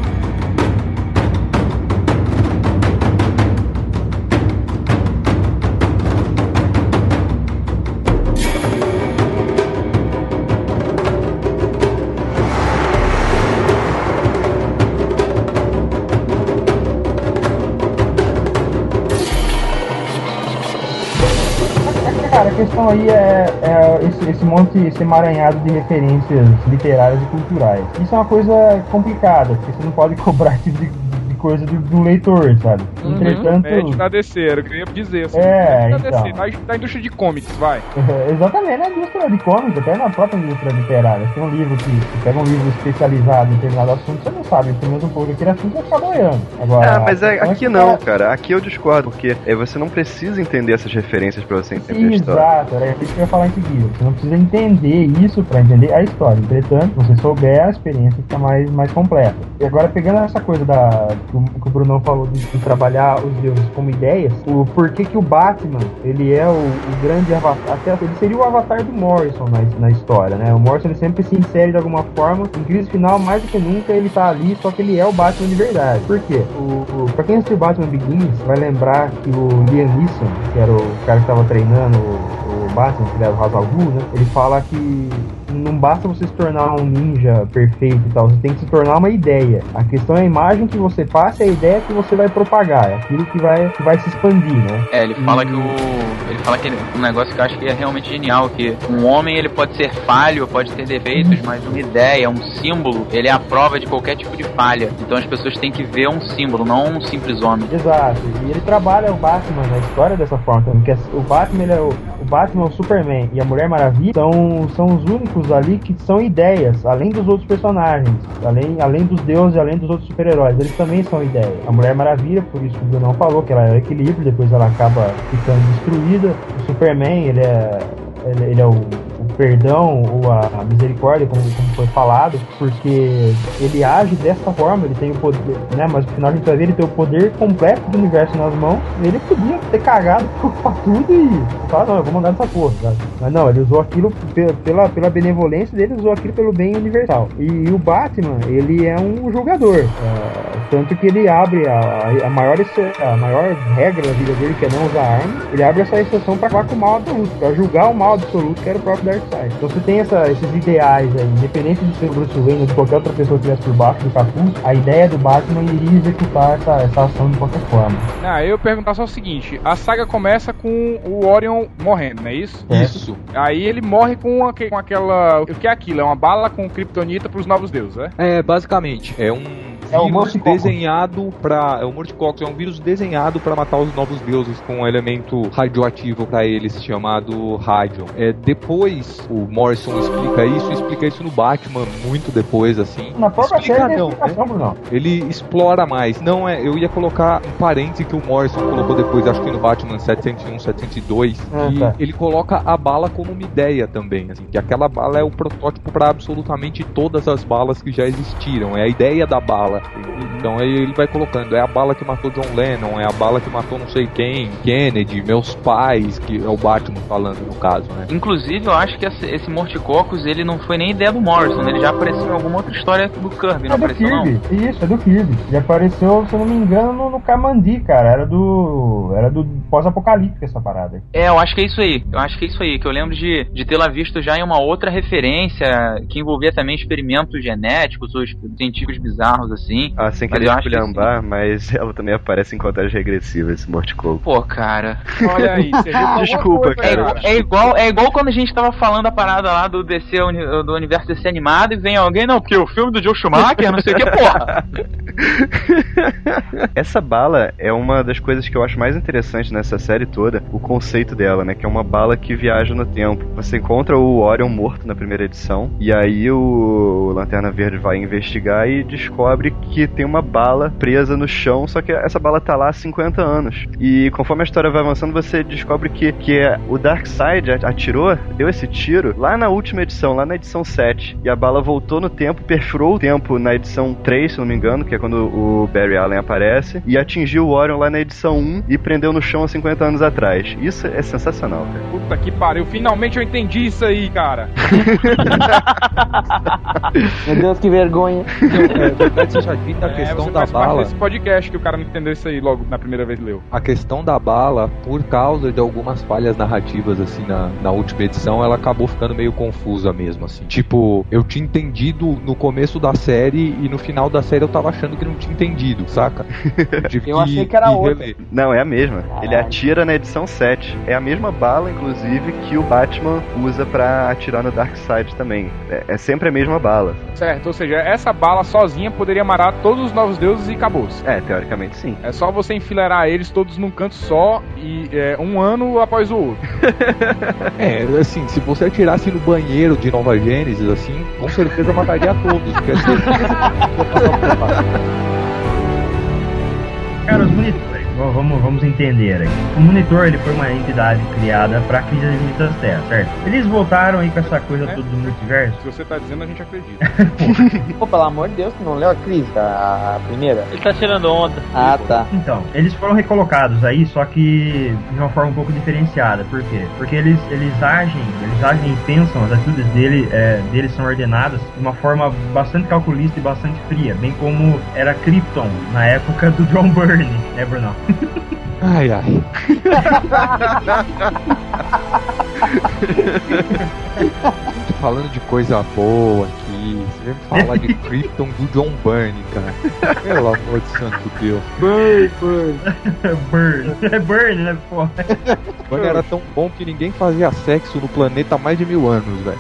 Questão aí é, é esse, esse monte, esse emaranhado de referências literárias e culturais. Isso é uma coisa complicada, porque você não pode cobrar esse tipo de coisa do, do leitor, sabe? Uhum. Entretanto. Médico da DC, era o que eu queria dizer assim. É, da então. DC, da, da indústria de comics, vai. É, Exatamente, na indústria de comics, até na própria indústria literária. Tem um livro que, você pega um livro especializado em determinado assunto, você não sabe, pelo menos um pouco daquele assunto, você fica boiando. Agora, Ah, mas é- a questão aqui que não, tá- cara. Aqui eu discordo, porque é, você não precisa entender essas referências pra você entender a Sim, história. exato, era isso que eu ia falar em seguida. Você não precisa entender isso pra entender a história. Entretanto, se você souber, a experiência fica mais, mais completa. E agora, pegando essa coisa da, o, que o Brunão falou de, de trabalhar os deuses como ideias, o porquê que o Batman, ele é o, o grande avatar, até ele seria o avatar do Morrison na, na história, né? O Morrison ele sempre se insere de alguma forma, em crise final, mais do que nunca, ele tá ali, só que ele é o Batman de verdade. Por quê? O, o, pra quem assistiu Batman Begins, vai lembrar que o Liam Neeson, que era o cara que tava treinando o, o Batman, que era o Hazal Ghul, né? Ele fala que não basta você se tornar um ninja perfeito e tal, você tem que se tornar uma ideia. A questão é a imagem que você passa e a ideia que você vai propagar, é aquilo que vai, que vai se expandir, né? É, ele fala que o. Ele fala que ele- um negócio que eu acho que é realmente genial, que um homem ele pode ser falho, pode ter defeitos, mas uma ideia, um símbolo, ele é a prova de qualquer tipo de falha. Então as pessoas têm que ver um símbolo, não um simples homem. Exato. E ele trabalha o Batman na história dessa forma porque o Batman, ele é o, o Batman, o Superman e a Mulher Maravilha são, são os únicos ali que são ideias, além dos outros personagens, além, além dos deuses, além dos outros super-heróis, eles também são ideias. A Mulher Maravilha, por isso que o Brunão falou, que ela é o equilíbrio, depois ela acaba ficando destruída. O Superman, ele é, ele, ele é o, perdão ou a, misericórdia, como, como foi falado, porque ele age dessa forma, ele tem o poder, né? Mas no final a gente vai ver ele tem o poder completo do universo nas mãos. Ele podia ter cagado pra tudo e falar, não, eu vou mandar nessa porra, sabe? Mas não, ele usou aquilo pe- pela, pela benevolência dele, usou aquilo pelo bem universal. E, o Batman, ele é um julgador. é, tanto que ele abre a, a, maior, a maior regra da vida dele, que é não usar arma, ele abre essa exceção pra acabar com o mal absoluto, pra julgar o mal absoluto, que era o próprio Darkseid. Então você tem essa- esses ideais aí, independente de ser o Bruce Wayne ou de qualquer outra pessoa que estivesse por baixo do capuz, a ideia do Batman iria executar essa, essa ação de qualquer forma. Ah, eu ia perguntar só o seguinte: a saga começa com o Orion morrendo, não é isso? Isso. Aí ele morre com, aque- com aquela. O que é aquilo? É uma bala com kryptonita pros novos deuses, é? É, basicamente, é um É o vírus Morticoccus. desenhado pra. É o Morticoccus, é um vírus desenhado pra matar os novos deuses com um elemento radioativo pra eles, chamado Radium. É, depois o Morrison explica isso, explica isso no Batman muito depois, assim. Na própria Explica série não, né? explicação, Bruno. Ele explora mais. Não é, eu ia colocar um parêntese que o Morrison colocou depois, acho que no Batman 701, 702, Ah, e tá. ele coloca a bala como uma ideia também, assim, que aquela bala é o protótipo para absolutamente todas as balas que já existiram, é a ideia da bala. Então aí ele vai colocando, é a bala que matou John Lennon, é a bala que matou não sei quem, Kennedy, meus pais, que é o Batman falando no caso, né? Inclusive, eu acho que esse, esse Morticocos, ele não foi nem ideia do Morrison, ele já apareceu em alguma outra história do Kirby, não É do apareceu não? Kirby, isso, é do Kirby. Ele apareceu, se eu não me engano, no, no Kamandi, cara. Era do. Era do pós-apocalíptico essa parada. É, eu acho que é isso aí. Eu acho que é isso aí. Que eu lembro de, de tê-la visto já em uma outra referência que envolvia também experimentos genéticos ou científicos bizarros, assim. Ah, sem querer esculhambar, mas ela também aparece em contagem regressiva, esse Morticoco. Pô, cara. Olha aí, você viu Desculpa, coisa, cara. É igual, é igual quando a gente tava falando a parada lá do DC, do universo DC animado e vem alguém, não, porque o filme do Joe Schumacher, não sei o que, porra. Essa bala é uma das coisas que eu acho mais interessante nessa série toda, o conceito dela, né? Que é uma bala que viaja no tempo. Você encontra o Orion morto na primeira edição, e aí o Lanterna Verde vai investigar e descobre que tem uma bala presa no chão, só que essa bala tá lá há 50 anos. E conforme a história vai avançando, você descobre que, que é o Darkseid atirou, deu esse tiro lá na última edição, lá na edição 7. E a bala voltou no tempo, perfurou o tempo na edição 3, se não me engano, que é quando o Barry Allen aparece, e atingiu o Orion lá na edição 1 e prendeu no chão há 50 anos atrás. Isso é sensacional, cara. Puta que pariu, finalmente eu entendi isso aí, cara. Meu Deus, que vergonha. É, verdade seja dita, a É, questão você da bala. desse podcast que o cara não entendeu isso aí logo na primeira vez leu. A questão da bala, por causa de algumas falhas narrativas, assim, na, na última edição, ela acabou ficando meio confusa mesmo, assim. Tipo, eu tinha entendido no começo da série e no final da série eu tava achando que não tinha entendido, saca? tive Eu achei que era outra. reler. Não, é a mesma. Ele atira na edição 7. É a mesma bala, inclusive, que o Batman usa pra atirar no Darkseid também. É, é sempre a mesma bala. Certo, ou seja, essa bala sozinha poderia matar todos os novos deuses e acabou. É, teoricamente sim. É só você enfileirar eles todos num canto só e é, um ano após o outro. É, assim, se você atirasse no banheiro de Nova Gênesis, assim, com certeza mataria todos. Porque é. Cara, os monitores, v- vamos, vamos entender aqui. O monitor ele foi uma entidade criada pra crise das infinitas terras, certo? Eles voltaram aí com essa coisa É. toda do multiverso. Se você tá dizendo, a gente acredita. Pô, pelo amor de Deus, não leu a crise, a, a primeira? Ele tá tirando onda. Ah, tá. Então, eles foram recolocados aí, só que de uma forma um pouco diferenciada. Por quê? Porque eles, eles agem, eles agem e pensam, as atitudes dele, é, deles são ordenadas de uma forma bastante calculista e bastante fria, bem como era Krypton na época do John Byrne, né, Bruno? Ai, ai. Tô falando de coisa boa aqui. Você vem falar de Krypton do John Byrne, cara. Pelo amor de santo Deus. Burn. É Burn, né, pô? Byrne era tão bom que ninguém fazia sexo no planeta há mais de mil anos, velho.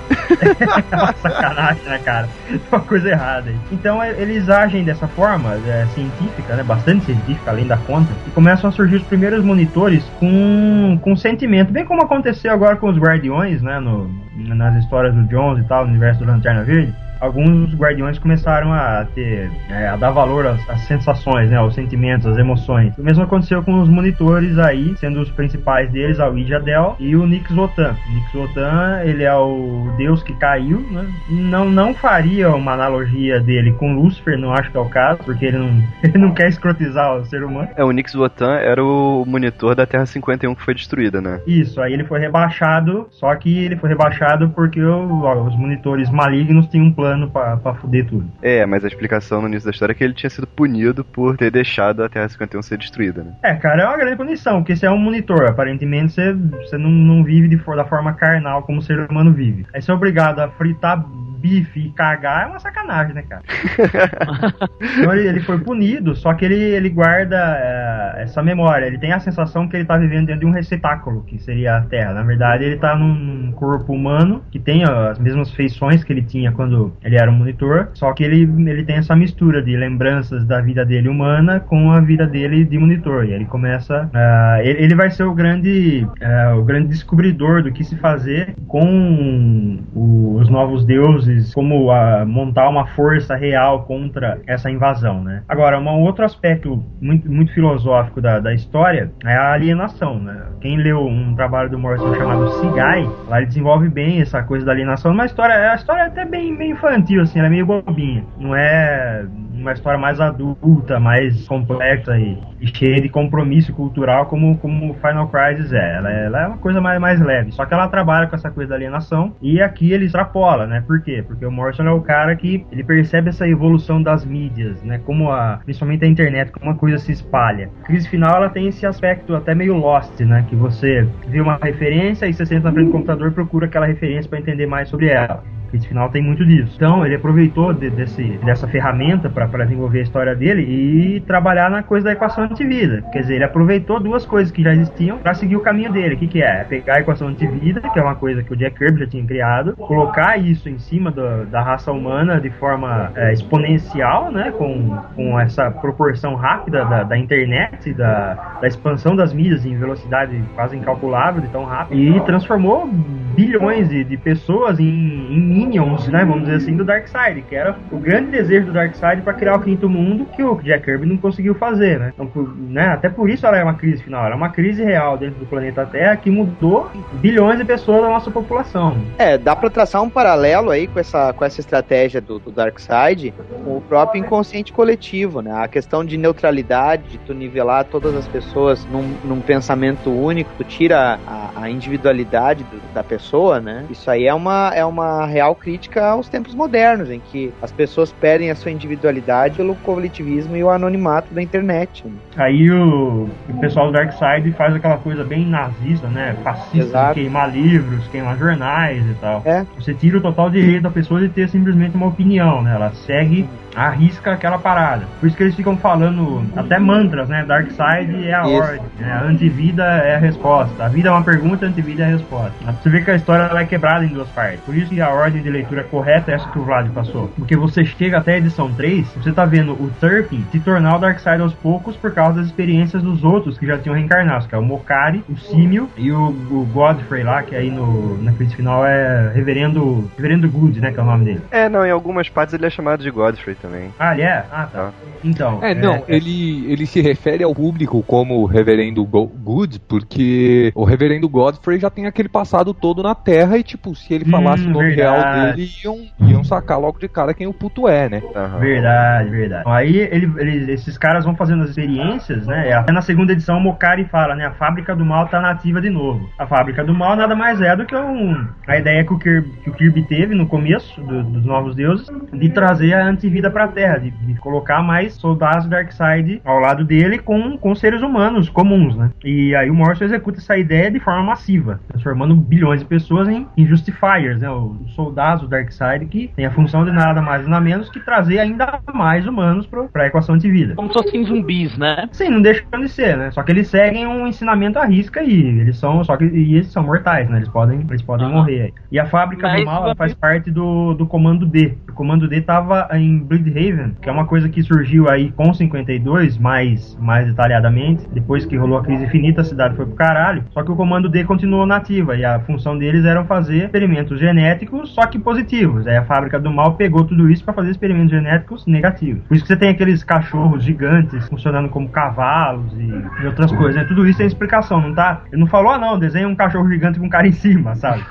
Sacanagem, né, cara? Uma coisa errada aí. Então é, eles agem dessa forma é, científica, né? Bastante científica, além da conta, e começam a surgir os primeiros monitores com, com sentimento, bem como aconteceu agora com os Guardiões, né? No, nas histórias do Jones e tal, no universo do Lanterna Verde. Alguns guardiões começaram a ter, é, a dar valor às, às sensações, né, aos sentimentos, às emoções. O mesmo aconteceu com os monitores aí, sendo os principais deles a Ouija Del e o Nix Wotan. O Nix Wotan, ele é o deus que caiu, né? Não, não faria uma analogia dele com Lúcifer, não acho que é o caso, porque ele não, ele não quer escrotizar o ser humano. É, o Nix Wotan era o monitor da Terra 51 que foi destruída, né? Isso, aí ele foi rebaixado, só que ele foi rebaixado porque o- ó, os monitores malignos tinham um plano pra, pra fuder tudo. É, mas a explicação no início da história é que ele tinha sido punido por ter deixado a Terra 51 ser destruída, né? É, cara, é uma grande punição, porque você é um monitor. Aparentemente você, você não, não vive de, da forma carnal como o ser humano vive. Aí você é obrigado a fritar bife e cagar é uma sacanagem, né, cara? então ele, ele foi punido, só que ele, ele guarda é, essa memória. Ele tem a sensação que ele tá vivendo dentro de um receptáculo, que seria a Terra. Na verdade, ele tá num corpo humano que tem ó, as mesmas feições que ele tinha quando ele era um monitor, só que ele, ele tem essa mistura de lembranças da vida dele humana com a vida dele de monitor. E ele começa. ah, ele, ele vai ser o grande, ah, o grande descobridor do que se fazer com os novos deuses, como ah, montar uma força real contra essa invasão, né? Agora, um outro aspecto muito, muito filosófico da, da história é a alienação, né? Quem leu um trabalho do Morrison chamado Sigai, lá ele desenvolve bem essa coisa da alienação. Uma história, a história é até bem, bem infantil, assim, ela é meio bobinha. Não é uma história mais adulta, mais complexa e, e cheia de compromisso cultural como, como Final Crisis é. Ela, é. ela é uma coisa mais, mais leve. Só que ela trabalha com essa coisa da alienação e aqui ele extrapola, né? Por quê? Porque o Morrison é o cara que ele percebe essa evolução das mídias, né? Como a, principalmente a internet, como uma coisa se espalha. A crise final ela tem esse aspecto até meio lost, né? Que você vê uma referência e você senta na frente do computador e procura aquela referência para entender mais sobre ela. Esse final tem muito disso. Então, ele aproveitou de- desse, dessa ferramenta para desenvolver a história dele e trabalhar na coisa da equação antivida. Quer dizer, ele aproveitou duas coisas que já existiam para seguir o caminho dele. O que, que é? É pegar a equação antivida, que é uma coisa que o Jack Kirby já tinha criado, colocar isso em cima do- da raça humana de forma é, exponencial, né? Com, com essa proporção rápida da, da internet, da, da expansão das mídias em velocidade quase incalculável, de tão rápido, e transformou bilhões de, de pessoas em, em minions, né? Vamos dizer assim, do Darkseid, que era o grande desejo do Darkseid para criar o quinto mundo que o Jack Kirby não conseguiu fazer, né? Então, por- né? Até por isso ela é uma crise final, ela é uma crise real dentro do planeta Terra que mudou bilhões de pessoas da nossa população. É, dá pra traçar um paralelo aí com essa, com essa estratégia do, do Darkseid com o próprio inconsciente coletivo, né? A questão de neutralidade, de tu nivelar todas as pessoas num, num pensamento único, tu tira a, a individualidade do- da pessoa, né? Isso aí é uma, é uma real crítica aos tempos modernos, em que as pessoas perdem a sua individualidade pelo coletivismo e o anonimato da internet. né? Aí o, o pessoal do Darkseid faz aquela coisa bem nazista, né? Fascista, de queimar livros, queimar jornais e tal. É. Você tira o total direito da pessoa de ter simplesmente uma opinião, né? Ela segue, arrisca aquela parada. Por isso que eles ficam falando até mantras, né? Darkseid é a Isso. ordem, né? Antivida é a resposta. A vida é uma pergunta, antivida é a resposta. Você vê que a história ela é quebrada em duas partes. Por isso que a ordem de leitura correta é essa que o Vlad passou. Porque você chega até a edição 3, você tá vendo o Turpin se tornar o Darkseid aos poucos por causa das experiências dos outros que já tinham reencarnado, que é o Mokari, o Símio e o, o Godfrey lá, que aí no, na crise final é Reverendo, Reverendo Good, né, que é o nome dele. É, não, em algumas partes ele é chamado de Godfrey também. Ah, ele é? Ah, tá. Então. É, não, ele, ele se refere ao público como o Reverendo Go- Good, porque o Reverendo Godfrey já tem aquele passado todo na Terra e, tipo, se ele falasse Hum, o nome verdade. real dele, iam, iam sacar logo de cara quem o puto é, né? Aham. Verdade, verdade. Aí ele, ele- esses caras vão fazendo as experiências, né? e Até na segunda edição o Mokari fala, né? A fábrica do mal tá nativa de novo. A fábrica do mal nada mais é do que um, a ideia que o, Kirby, que o Kirby teve no começo do- dos Novos Deuses de trazer a antivida pra Terra, de, de colocar mais soldados do Darkseid ao lado dele com, com seres humanos comuns, né? E aí o Morrison executa essa ideia de forma massiva, transformando bilhões de pessoas em, em Justifiers, né? Os soldados do Darkseid que tem a função de nada mais nada menos que trazer ainda mais humanos pro, pra equação de vida. Como se fossem zumbis, né? Sim, não deixam de ser, né? Só que eles seguem um ensinamento à risca e eles são, só que e eles são mortais, né? Eles podem, eles podem morrer. aí. E a fábrica Mas do mal vai- faz parte do, do Comando D. O Comando D tava em Bleedhaven, que é uma coisa que surgiu aí com 52, mais, mais detalhadamente. Depois que rolou a crise infinita, a cidade foi pro caralho. Só que o Comando D continuou nativa e a função deles era fazer experimentos genéticos, só que positivos. Aí a fábrica do mal pegou tudo isso para fazer experimentos genéticos negativos. Por isso que você tem aqueles cachorros gigantes funcionando como cavalos e, e outras coisas. Né? Tudo isso tem explicação, não tá? Ele não falou, ah não, desenha um cachorro gigante com um cara em cima, sabe?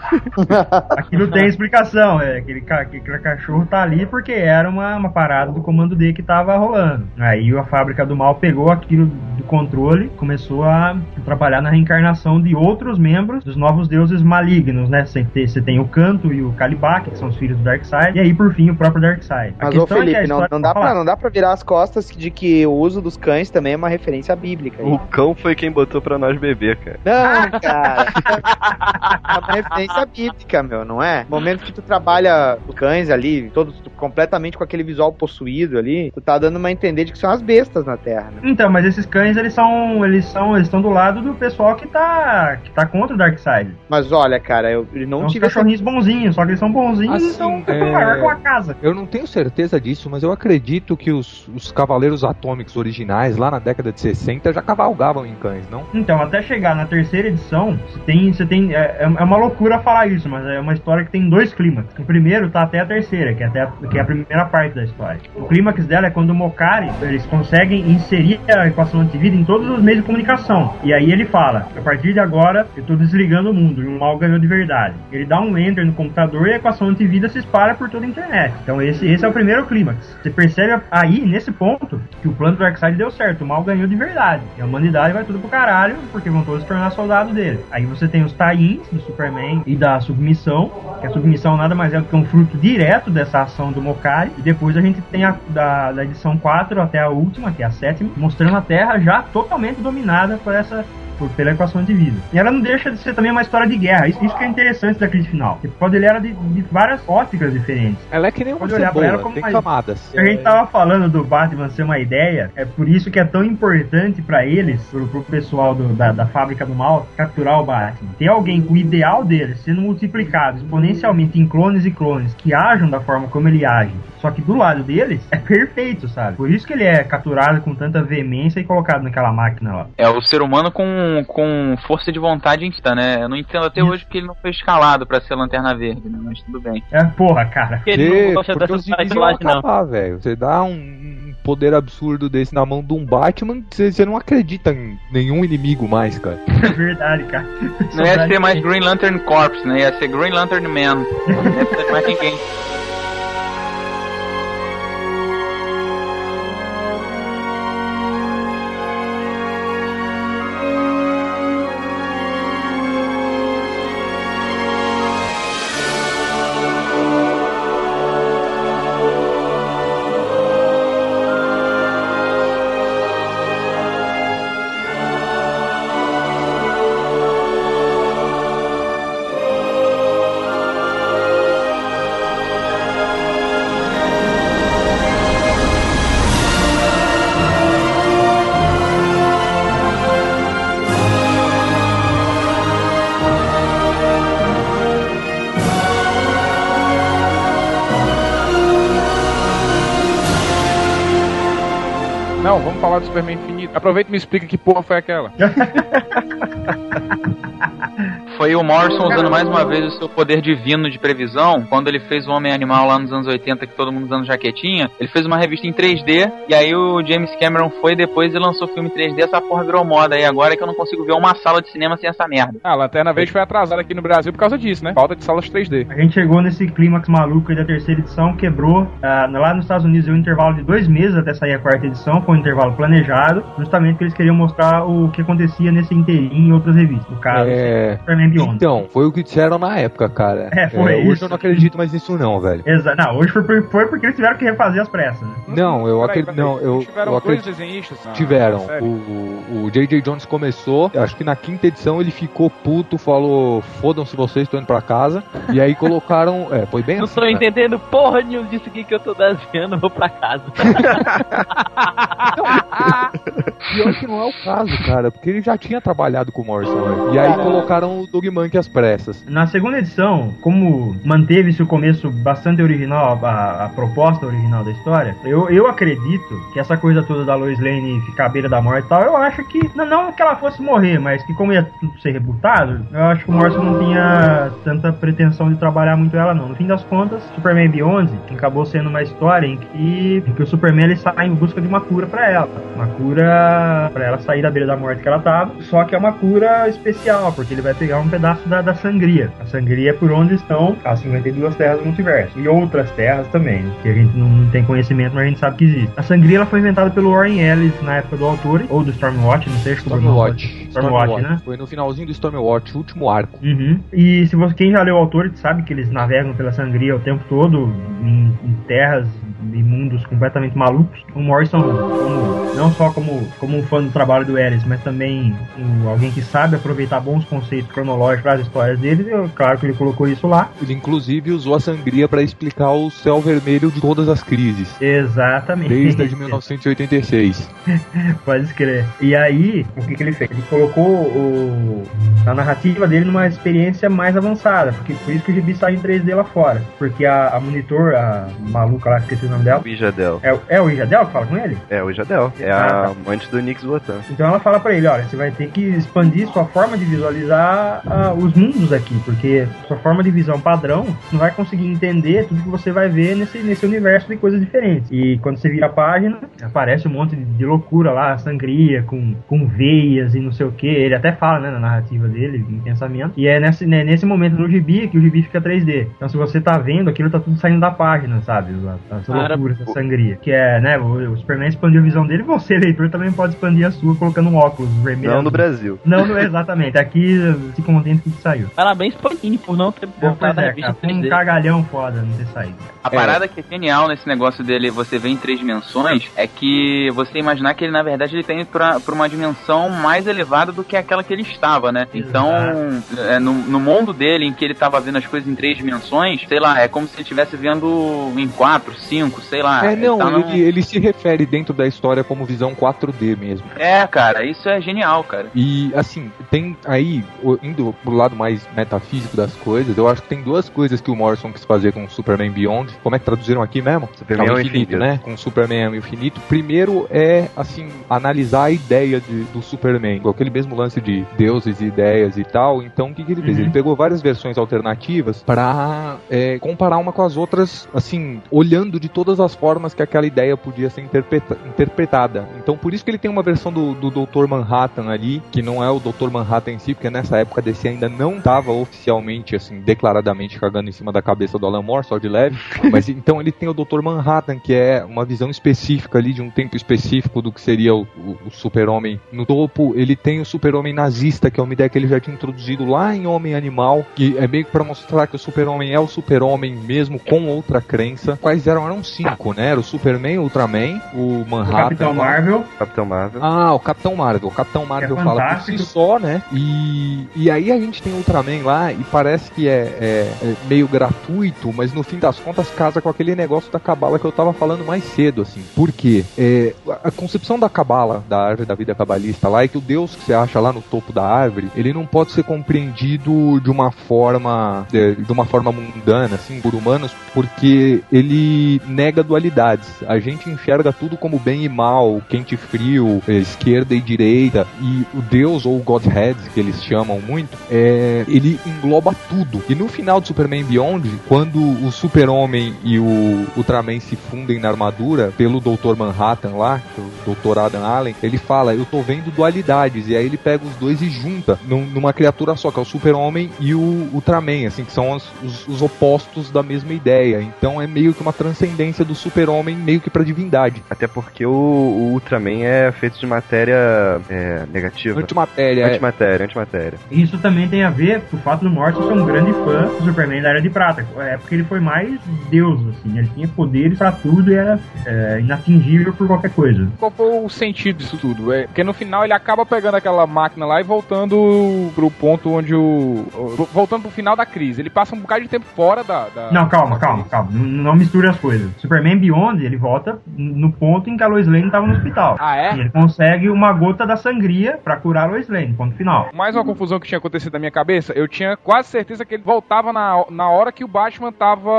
Aquilo tem explicação, é. Aquele, ca- aquele cachorro tá ali porque era uma, uma parada do comando D que tava rolando. Aí a fábrica do mal pegou aquilo do controle, começou a trabalhar na reencarnação de outros membros dos novos deuses malignos, né? Você tem, você tem o Canto e o Que são os filhos do Darkseid, e aí por fim o próprio Darkseid. Mas, ô é Felipe, não, história- não, dá Fala. pra, não dá pra virar as costas de que o uso dos cães também é uma referência bíblica. O cão foi quem botou pra nós beber, cara. Não, cara. é uma referência bíblica, meu, não é? Momento que tu trabalha os cães ali, todos completamente com aquele visual possuído ali, tu tá dando uma entender de que são as bestas na Terra, né? Então, mas esses cães, eles são. Eles são. Eles estão do lado do pessoal que tá. que tá contra o Darkseid. Mas olha, cara, eu eu não São os tive essa cachorrinhos bonzinhos, só que eles são bonzinhos Assim, e são é- é... maior que uma casa. Eu não tenho certeza disso, mas eu acredito que os, os Cavaleiros Atômicos originais, lá na década de 60, já cavalgavam em cães, não? Então, até chegar na terceira edição, você tem. Você tem é, é uma loucura falar isso, mas é uma história que tem dois clímax. O primeiro tá até a terceira, que é, até a, que é a primeira parte da história. O clímax dela é quando o Mokari, eles conseguem inserir a equação antivida em todos os meios de comunicação. E aí ele fala: a partir de agora, eu tô desligando o mundo, e o mal ganhou de verdade. Ele dá um enter no computador e a equação antivida se espalha por toda a internet. Então, esse, esse é o primeiro clímax. Você percebe aí, nesse ponto, que o plano do Darkseid deu certo, o mal ganhou de verdade. E a humanidade vai tudo pro caralho, porque vão todos se tornar soldados dele. Aí você tem os Tains do Superman e da submissão, que a submissão nada mais é do que um fruto direto dessa ação do Mokari. E depois a gente tem a da, da edição 4 até a última, que é a sétima, mostrando a Terra já totalmente dominada por essa por, pela equação de vida. E ela não deixa de ser também uma história de guerra. Isso, isso que é interessante da crise final. Você pode ler ela de, de várias óticas diferentes. Ela é que nem uma Pode olhar pra cebola, ela como tem uma- camadas. A gente tava falando do Batman ser uma ideia, é por isso que é tão importante pra eles, pro, pro pessoal do- da, da fábrica do mal, capturar o Batman. Ter alguém com o ideal dele sendo multiplicado exponencialmente em clones e clones que ajam da forma como ele age, só que do lado deles é perfeito, sabe? Por isso que ele é capturado com tanta veemência e colocado naquela máquina lá. É o ser humano com, com força de vontade insta, né? Eu não entendo até hoje porque ele não foi escalado pra ser Lanterna Verde, né? Mas tudo bem. É, porra, cara. Porque ele não gosta porque os inimigos vão acabar, velho. Você dá um, um poder absurdo desse na mão de um Batman, você, você não acredita em nenhum inimigo mais, cara. É verdade, cara. Não ia ser mais Green Lantern Corps, né? Ia ser Green Lantern Man. Não ia ser mais ninguém. Falar do Superman Infinito. Aproveita e me explica que porra foi aquela. Foi o Morrison usando mais uma vez o seu poder divino de previsão. Quando ele fez o Homem Animal lá nos anos 80, que todo mundo usando jaquetinha, ele fez uma revista em 3D. E aí o James Cameron foi depois e lançou o filme 3D. Essa porra virou moda. E agora é que eu não consigo ver uma sala de cinema sem essa merda. Ah, a Lanterna Verde foi atrasada aqui no Brasil por causa disso, né? Falta de salas 3D. A gente chegou nesse clímax maluco aí da terceira edição, quebrou. ah, lá nos Estados Unidos deu um intervalo de dois meses até sair a quarta edição, foi um intervalo planejado, justamente porque eles queriam mostrar o que acontecia nesse inteirinho em outras revistas. No caso, É. Superman Então, foi o que disseram na época, cara. É, foi hoje isso. eu não acredito mais nisso não, velho. Exa não, hoje foi, foi porque eles tiveram que refazer as pressas, né? Não, eu acredito. Não, eu, Tiveram eu dois acredito. desenhistas. na- Tiveram. O, o, o J.J. Jones começou, acho que na quinta edição ele ficou puto, falou: fodam-se vocês, tô indo pra casa. E aí colocaram. É, foi bem Não assim. tô cara. entendendo porra nenhuma disso aqui que eu tô desenhando, eu vou pra casa. Pior que não é o caso, cara, porque ele já tinha trabalhado com o Morrison. né? E aí colocaram o Monkey às pressas. Na segunda edição, como manteve-se o começo bastante original, a, a proposta original da história, eu, eu acredito que essa coisa toda da Lois Lane ficar à beira da morte e tal, eu acho que, não, não que ela fosse morrer, mas que como ia ser rebutado, eu acho que o Morrison não tinha tanta pretensão de trabalhar muito ela não. No fim das contas, Superman Beyond acabou sendo uma história em que, em que o Superman ele sai em busca de uma cura pra ela. Uma cura pra ela sair da beira da morte que ela tava. Só que é uma cura especial, porque ele vai pegar um pedaço da, da sangria. A sangria é por onde estão as 52 terras do multiverso. E outras terras também, que a gente não, não tem conhecimento, mas a gente sabe que existe. A sangria ela foi inventada pelo Warren Ellis na época do autor, ou do Stormwatch, não sei se foi Stormwatch. Stormwatch, né? Foi no finalzinho do Stormwatch, o último arco. Uhum. E se você, quem já leu o autor sabe que eles navegam pela sangria o tempo todo em, em terras e mundos completamente malucos. O Morrison, como, não só como, como um fã do trabalho do Ellis, mas também um, alguém que sabe aproveitar bons conceitos cronológicos para as histórias dele, eu, claro que ele colocou isso lá. Ele inclusive usou a sangria para explicar o céu vermelho de todas as crises. Exatamente. Desde de 1986. Pode escrever. E aí, o que, que ele fez? Ele colocou o, a narrativa dele numa experiência mais avançada, porque por isso que o gibi sai em 3D lá fora. Porque a, a monitor, a maluca lá, esqueci o nome dela. O Ijadel. É, é o Ijadel que fala com ele? É o Ijadel. É Ah, a tá. amante do Nix Votan. Então ela fala pra ele, olha, você vai ter que expandir sua forma de visualizar ah, os mundos aqui, porque sua forma de visão padrão você não vai conseguir entender tudo que você vai ver nesse, nesse universo de coisas diferentes. E quando você vira a página, aparece um monte de, de loucura lá, sangria, com, com veias e não sei o que. Ele até fala, né, na narrativa dele, em pensamento. E é nesse, né, nesse momento no gibi que o gibi fica 3D. Então se você tá vendo, aquilo tá tudo saindo da página, sabe? Essa Cara, loucura, essa sangria. Que é, né, o, o Superman expandiu a visão dele, você, leitor, também pode expandir a sua colocando um óculos vermelho. Não no Brasil. Não, não, exatamente. Aqui se contente com o que saiu. Parabéns pro Panini por não ter a é, revista cara, foi um 3D. cagalhão foda não ter saído. A parada que é genial nesse negócio dele, você vê em três dimensões, é que você imaginar que ele, na verdade, ele tem pra, pra uma dimensão mais elevada do que aquela que ele estava, né? Então, é, no, no mundo dele, em que ele tava vendo as coisas em três dimensões, sei lá, é como se ele estivesse vendo em quatro, cinco, sei lá. é, não, tá num- ele, ele se refere dentro da história como visão 4D mesmo. É, cara, isso é genial, cara. E assim, tem aí, indo pro lado mais metafísico das coisas, eu acho que tem duas coisas que o Morrison quis fazer com o Superman Beyond. Como é que traduziram aqui mesmo? Superman É ao infinito, infinito. né? Com o Superman ao infinito. Primeiro é, assim, analisar a ideia de- do Superman, com aquele mesmo lance de deuses e ideias e tal. Então, o que, que ele fez? Uhum. Ele pegou várias versões alternativas pra é, comparar uma com as outras, assim, olhando de todas as formas que aquela ideia podia ser interpreta- interpretada. Então, por isso que ele tem uma versão do, do Dr. Manhattan ali, que não é o Dr. Manhattan em si, porque nessa época a DC ainda não estava oficialmente, assim, declaradamente cagando em cima da cabeça do Alan Moore, só de leve. Mas então ele tem o Dr. Manhattan, que é uma visão específica ali, de um tempo específico do que seria o, o- o super-homem. No topo, ele tem o super-homem nazista, que é uma ideia que ele já tinha introduzido lá em Homem Animal, que é meio que pra mostrar que o super-homem é o super-homem mesmo com outra crença. Quais eram? Eram cinco, né? Era o Superman, o Ultraman, o O Manhattan. Capitão Marvel, Capitão Marvel. Ah, o Capitão Marvel. O Capitão Marvel é fala por si só, né? E, e aí a gente tem o Ultraman lá e parece que é, é- é meio gratuito, mas no fim das contas casa com aquele negócio da cabala que eu tava falando mais cedo, assim. Por quê? É, a concepção da cabala, da árvore da vida cabalista lá, é que o Deus que você acha lá no topo da árvore, ele não pode ser compreendido de uma forma de, de uma forma mundana, assim, por humanos, porque ele nega dualidades. A gente enxerga tudo como bem e mal, quente e frio, eh, esquerda e direita, e o Deus ou Godhead, que eles chamam muito, é, ele engloba tudo. E no final do Superman Beyond, quando o Super-Homem e o Ultraman se fundem na armadura pelo Dr. Manhattan lá, é o Dr. Adam Allen, ele fala, eu tô vendo dualidades, e aí ele pega os dois e junta num- numa criatura só, que é o Super-Homem e o Ultraman, assim, que são os, os- os opostos da mesma ideia. Então é meio que uma transcendência do Super-Homem meio que pra divindade. Até porque o, o Ultraman é feito de matéria é, negativa. Antimatéria. é- Antimatéria, antimatéria. isso também tem a ver com o fato do Morrison ser um grande fã do Superman da Era de Prata. É porque ele foi mais Deus, assim. Ele tinha poderes pra tudo e era é, inatingível por qualquer coisa. Qual foi o sentido disso tudo? É, porque no final ele acaba pegando aquela máquina lá e voltando pro ponto onde o. Voltando pro final da crise. Ele passa um bocado de tempo fora da. da- Não, calma, calma, calma. Não, não misture as coisas. Superman Beyond, ele volta no ponto em que a Lois Lane tava no hospital. Ah, é? E ele consegue uma gota da sangria pra curar a Lois Lane, ponto final. Mais uma confusão que tinha acontecido na minha cabeça, eu tinha quase certeza que ele voltava na, na hora que o Batman tava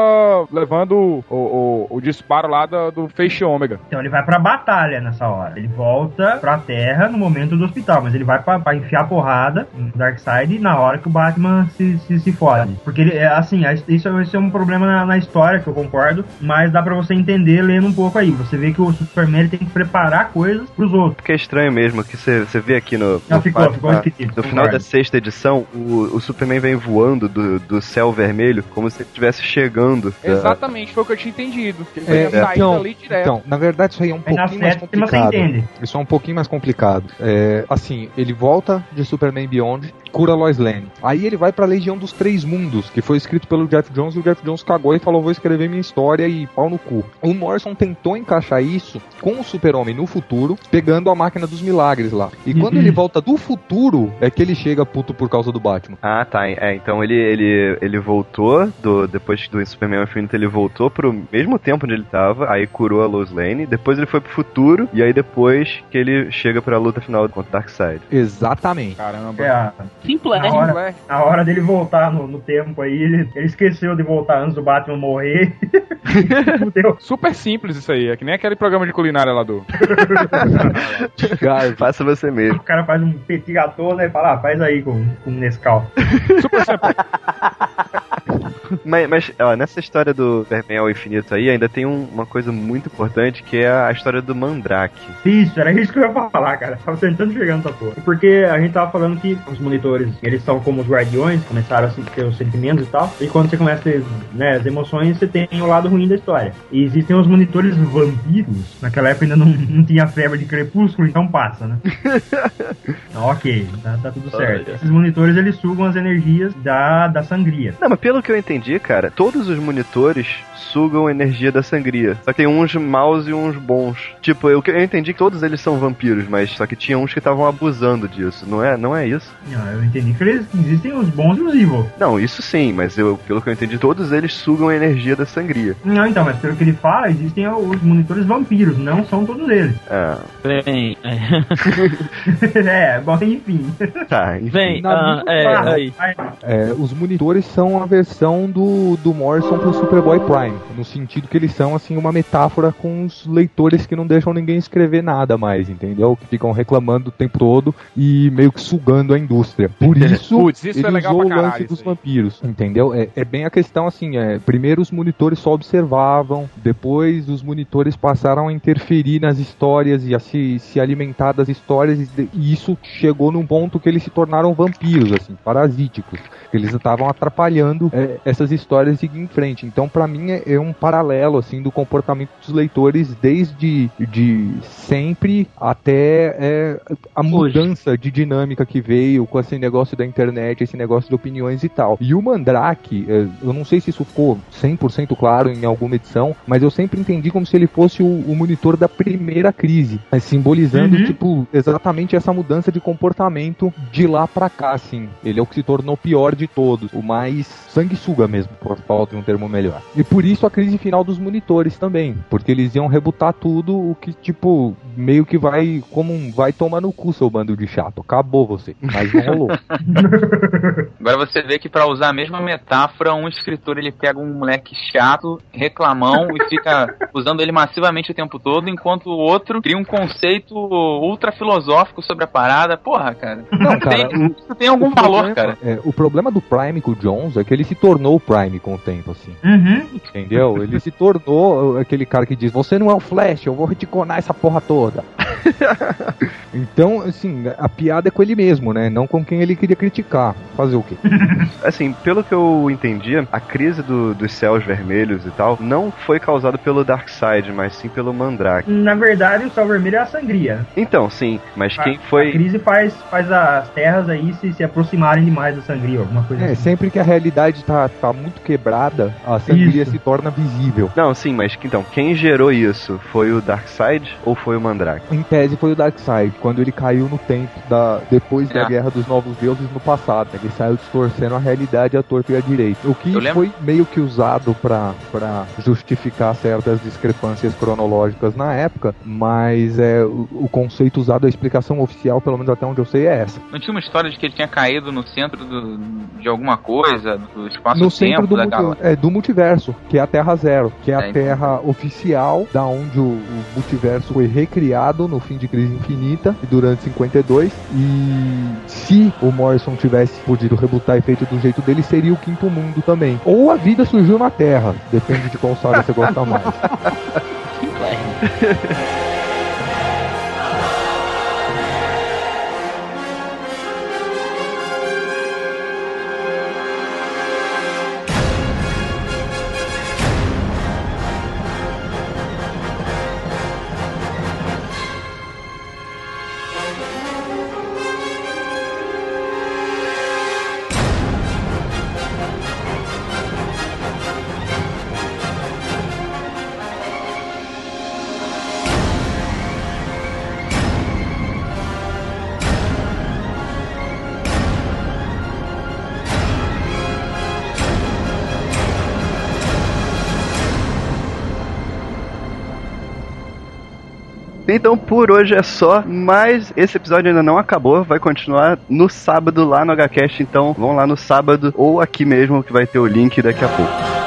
levando o, o, o disparo lá do, do Feixe Ômega. Então ele vai pra batalha nessa hora. Ele volta pra Terra no momento do hospital, mas ele vai pra, pra enfiar porrada no Darkseid na hora que o Batman se, se, se fode. Porque ele, é assim, a- isso, é- isso é um problema na, na história, que eu concordo, mas dá pra você entender lendo um pouco aí. Você vê que o Superman ele tem que preparar coisas pros outros. Porque é estranho mesmo que você você vê aqui no, Não, no, ficou, ficou na- esquisito, no final concordo. da sexta edição, o, o Superman vem voando do, do céu vermelho como se ele estivesse chegando. da- Exatamente, foi o que eu tinha entendido. Que ele É, saído então, ali direto. então, na verdade, isso aí é um na pouquinho mais complicado. entende. Isso é um pouquinho mais complicado. É, assim, ele volta de Superman Beyond, cura Lois Lane. Aí ele vai pra Legião dos Três Mundos, que foi escrito pelo Jeff Jones, e o Jeff Jones cagou e falou: vou escrever minha história e pau no cu. O Morrison tentou encaixar isso com o Super-Homem no futuro, pegando a máquina dos milagres lá. E quando ele volta do futuro, é que ele chega puto por causa do Batman. Ah, tá. É, então ele, ele, ele voltou, do, depois do Superman Infinito, ele voltou pro mesmo tempo onde ele tava, aí curou a Lois Lane, depois ele foi pro futuro, e aí depois que ele chega pra luta final contra o Darkseid. Exatamente. Caramba. É, a- Simplé. na, hora, na hora dele voltar no, no tempo aí, ele, ele esqueceu de voltar antes do Batman morrer. Super simples isso aí, é que nem aquele programa de culinária lá do. Faça você mesmo. O cara faz um petit gâteau, né? E fala, ah, faz aí com, com Nescau. Super simples. Mas, mas, ó, nessa história do Superman ao infinito aí, ainda tem um- uma coisa muito importante que é a história do Mandrake. Isso, era isso que eu ia falar, cara. Tava tentando chegar nessa porra. Porque a gente tava falando que os monitores, eles são como os guardiões, começaram a ter os sentimentos e tal. E quando você começa a ter né, as emoções, você tem o lado ruim da história. E existem os monitores vampiros. Naquela época ainda não, não tinha febre de crepúsculo, então passa, né? Então, ok, tá, tá tudo certo. Olha. Esses monitores, eles sugam as energias da, da sangria. Não, mas pelo que eu entendi, cara, todos os monitores sugam energia da sangria. Só que tem uns maus e uns bons. Tipo, eu, eu entendi que todos eles são vampiros, mas só que tinha uns que estavam abusando disso. Não é, não é isso? Não, eu entendi que eles, existem os bons e os evil. Não, isso sim, mas eu, pelo que eu entendi, todos eles sugam a energia da sangria. Não, então, mas pelo que ele fala, existem os monitores vampiros, não são todos eles. Ah, Vem, é, bom, enfim. tá, enfim. Na ah, minha- é, vai. É, os monitores são a versão do, do Morrison pro Superboy Prime, no sentido que eles são assim uma metáfora com os leitores que não deixam ninguém escrever nada mais, entendeu? Que ficam reclamando o tempo todo e meio que sugando a indústria. Por isso, Putz, isso ele é legal usou o lance dos vampiros, entendeu? É, é bem a questão assim, é, primeiro os monitores só observavam, depois os monitores passaram a interferir nas histórias e a se, se alimentar das histórias e, e isso chegou num ponto que eles se tornaram vampiros, assim, parasíticos. Eles estavam atrapalhando é, essas histórias de seguir em frente. Então, pra mim, é, é um paralelo, assim, do comportamento dos leitores desde de sempre até é, a mudança de dinâmica que veio com esse negócio da internet, esse negócio de opiniões e tal. E o Mandrake, é, eu não sei se isso ficou 100% claro em alguma edição, mas eu sempre entendi como se ele fosse o, o monitor da primeira crise, é, simbolizando, Uhum. tipo, exatamente essa mudança de comportamento de lá pra cá, assim. Ele é o que se tornou o pior de todos, o mais sanguessuga mesmo, por falta de um termo melhor. E por isso a crise final dos monitores também, porque eles iam rebutar tudo, o que, tipo, meio que vai, como um vai tomar no cu, seu bando de chato. Acabou você, mas não rolou. Agora você vê que pra usar a mesma metáfora, um escritor ele pega um moleque chato, reclamão e fica usando ele massivamente o tempo todo, enquanto o outro cria um conceito ultra filosófico sobre a parada. Porra, cara. Não, cara, Tem- isso tem algum valor, problema- cara. é, o problema do Prime com o Jones é que ele se tornou o Prime com o tempo, assim. Uhum. Entendeu? Ele se tornou aquele cara que diz: Você não é o Flash, eu vou reticonar essa porra toda. então, assim, a piada é com ele mesmo, né? Não com quem ele queria criticar. Fazer o quê? Assim, pelo que eu entendi, a crise do- dos céus vermelhos e tal não foi causada pelo Darkseid, mas sim pelo Mandrake. Na verdade, o céu vermelho é a sangria. Então, sim, mas quem A foi. crise faz, faz as terras aí se, se aproximarem demais da sangria, alguma coisa É, assim. sempre que a realidade tá, tá muito quebrada, a sangria Isso. se torna visível. Não, sim, mas então, quem gerou isso? Foi o Darkseid ou foi o Mandrake? Em tese foi o Darkseid, quando ele caiu no tempo da depois da É. Guerra dos Novos Deuses no passado. Ele saiu distorcendo a realidade à torta e à direita. O que foi meio que usado pra pra justificar certas discrepâncias cronológicas na época, mas é o, o conceito usado, a explicação oficial, pelo menos até onde eu sei, é essa. Não tinha uma história de que ele tinha caído no centro do- de alguma coisa, do no espaço-tempo centro do, multi- é, do multiverso, que é a Terra Zero, que é É, a então. Terra oficial, da onde o, o multiverso foi recriado no fim de Crise Infinita e durante 52. E se o Morrison tivesse podido rebutar e feito do jeito dele, seria o Quinto Mundo também. Ou a vida surgiu na Terra, depende de qual saga você gosta mais. Então por hoje é só, mas esse episódio ainda não acabou, vai continuar no sábado lá no HCast, então vão lá no sábado ou aqui mesmo que vai ter o link daqui a pouco.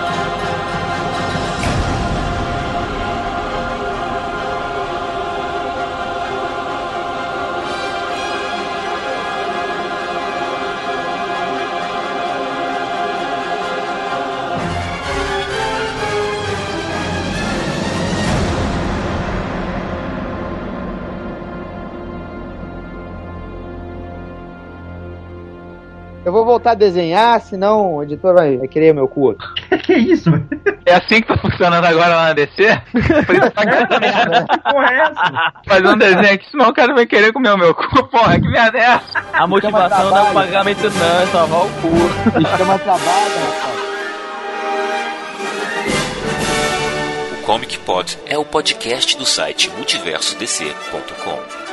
A desenhar, senão o editor vai, vai querer meu cu. que isso? É assim que tá funcionando agora lá na DC? Por isso tá. Que porra é essa? Fazer um desenho aqui, senão o cara vai querer comer o meu cu. Porra, que merda é essa? A motivação não é o pagamento, não, é salvar o cu. Isso chama trabalho, rapaz. O Comic Pod é o podcast do site multiversodc.com.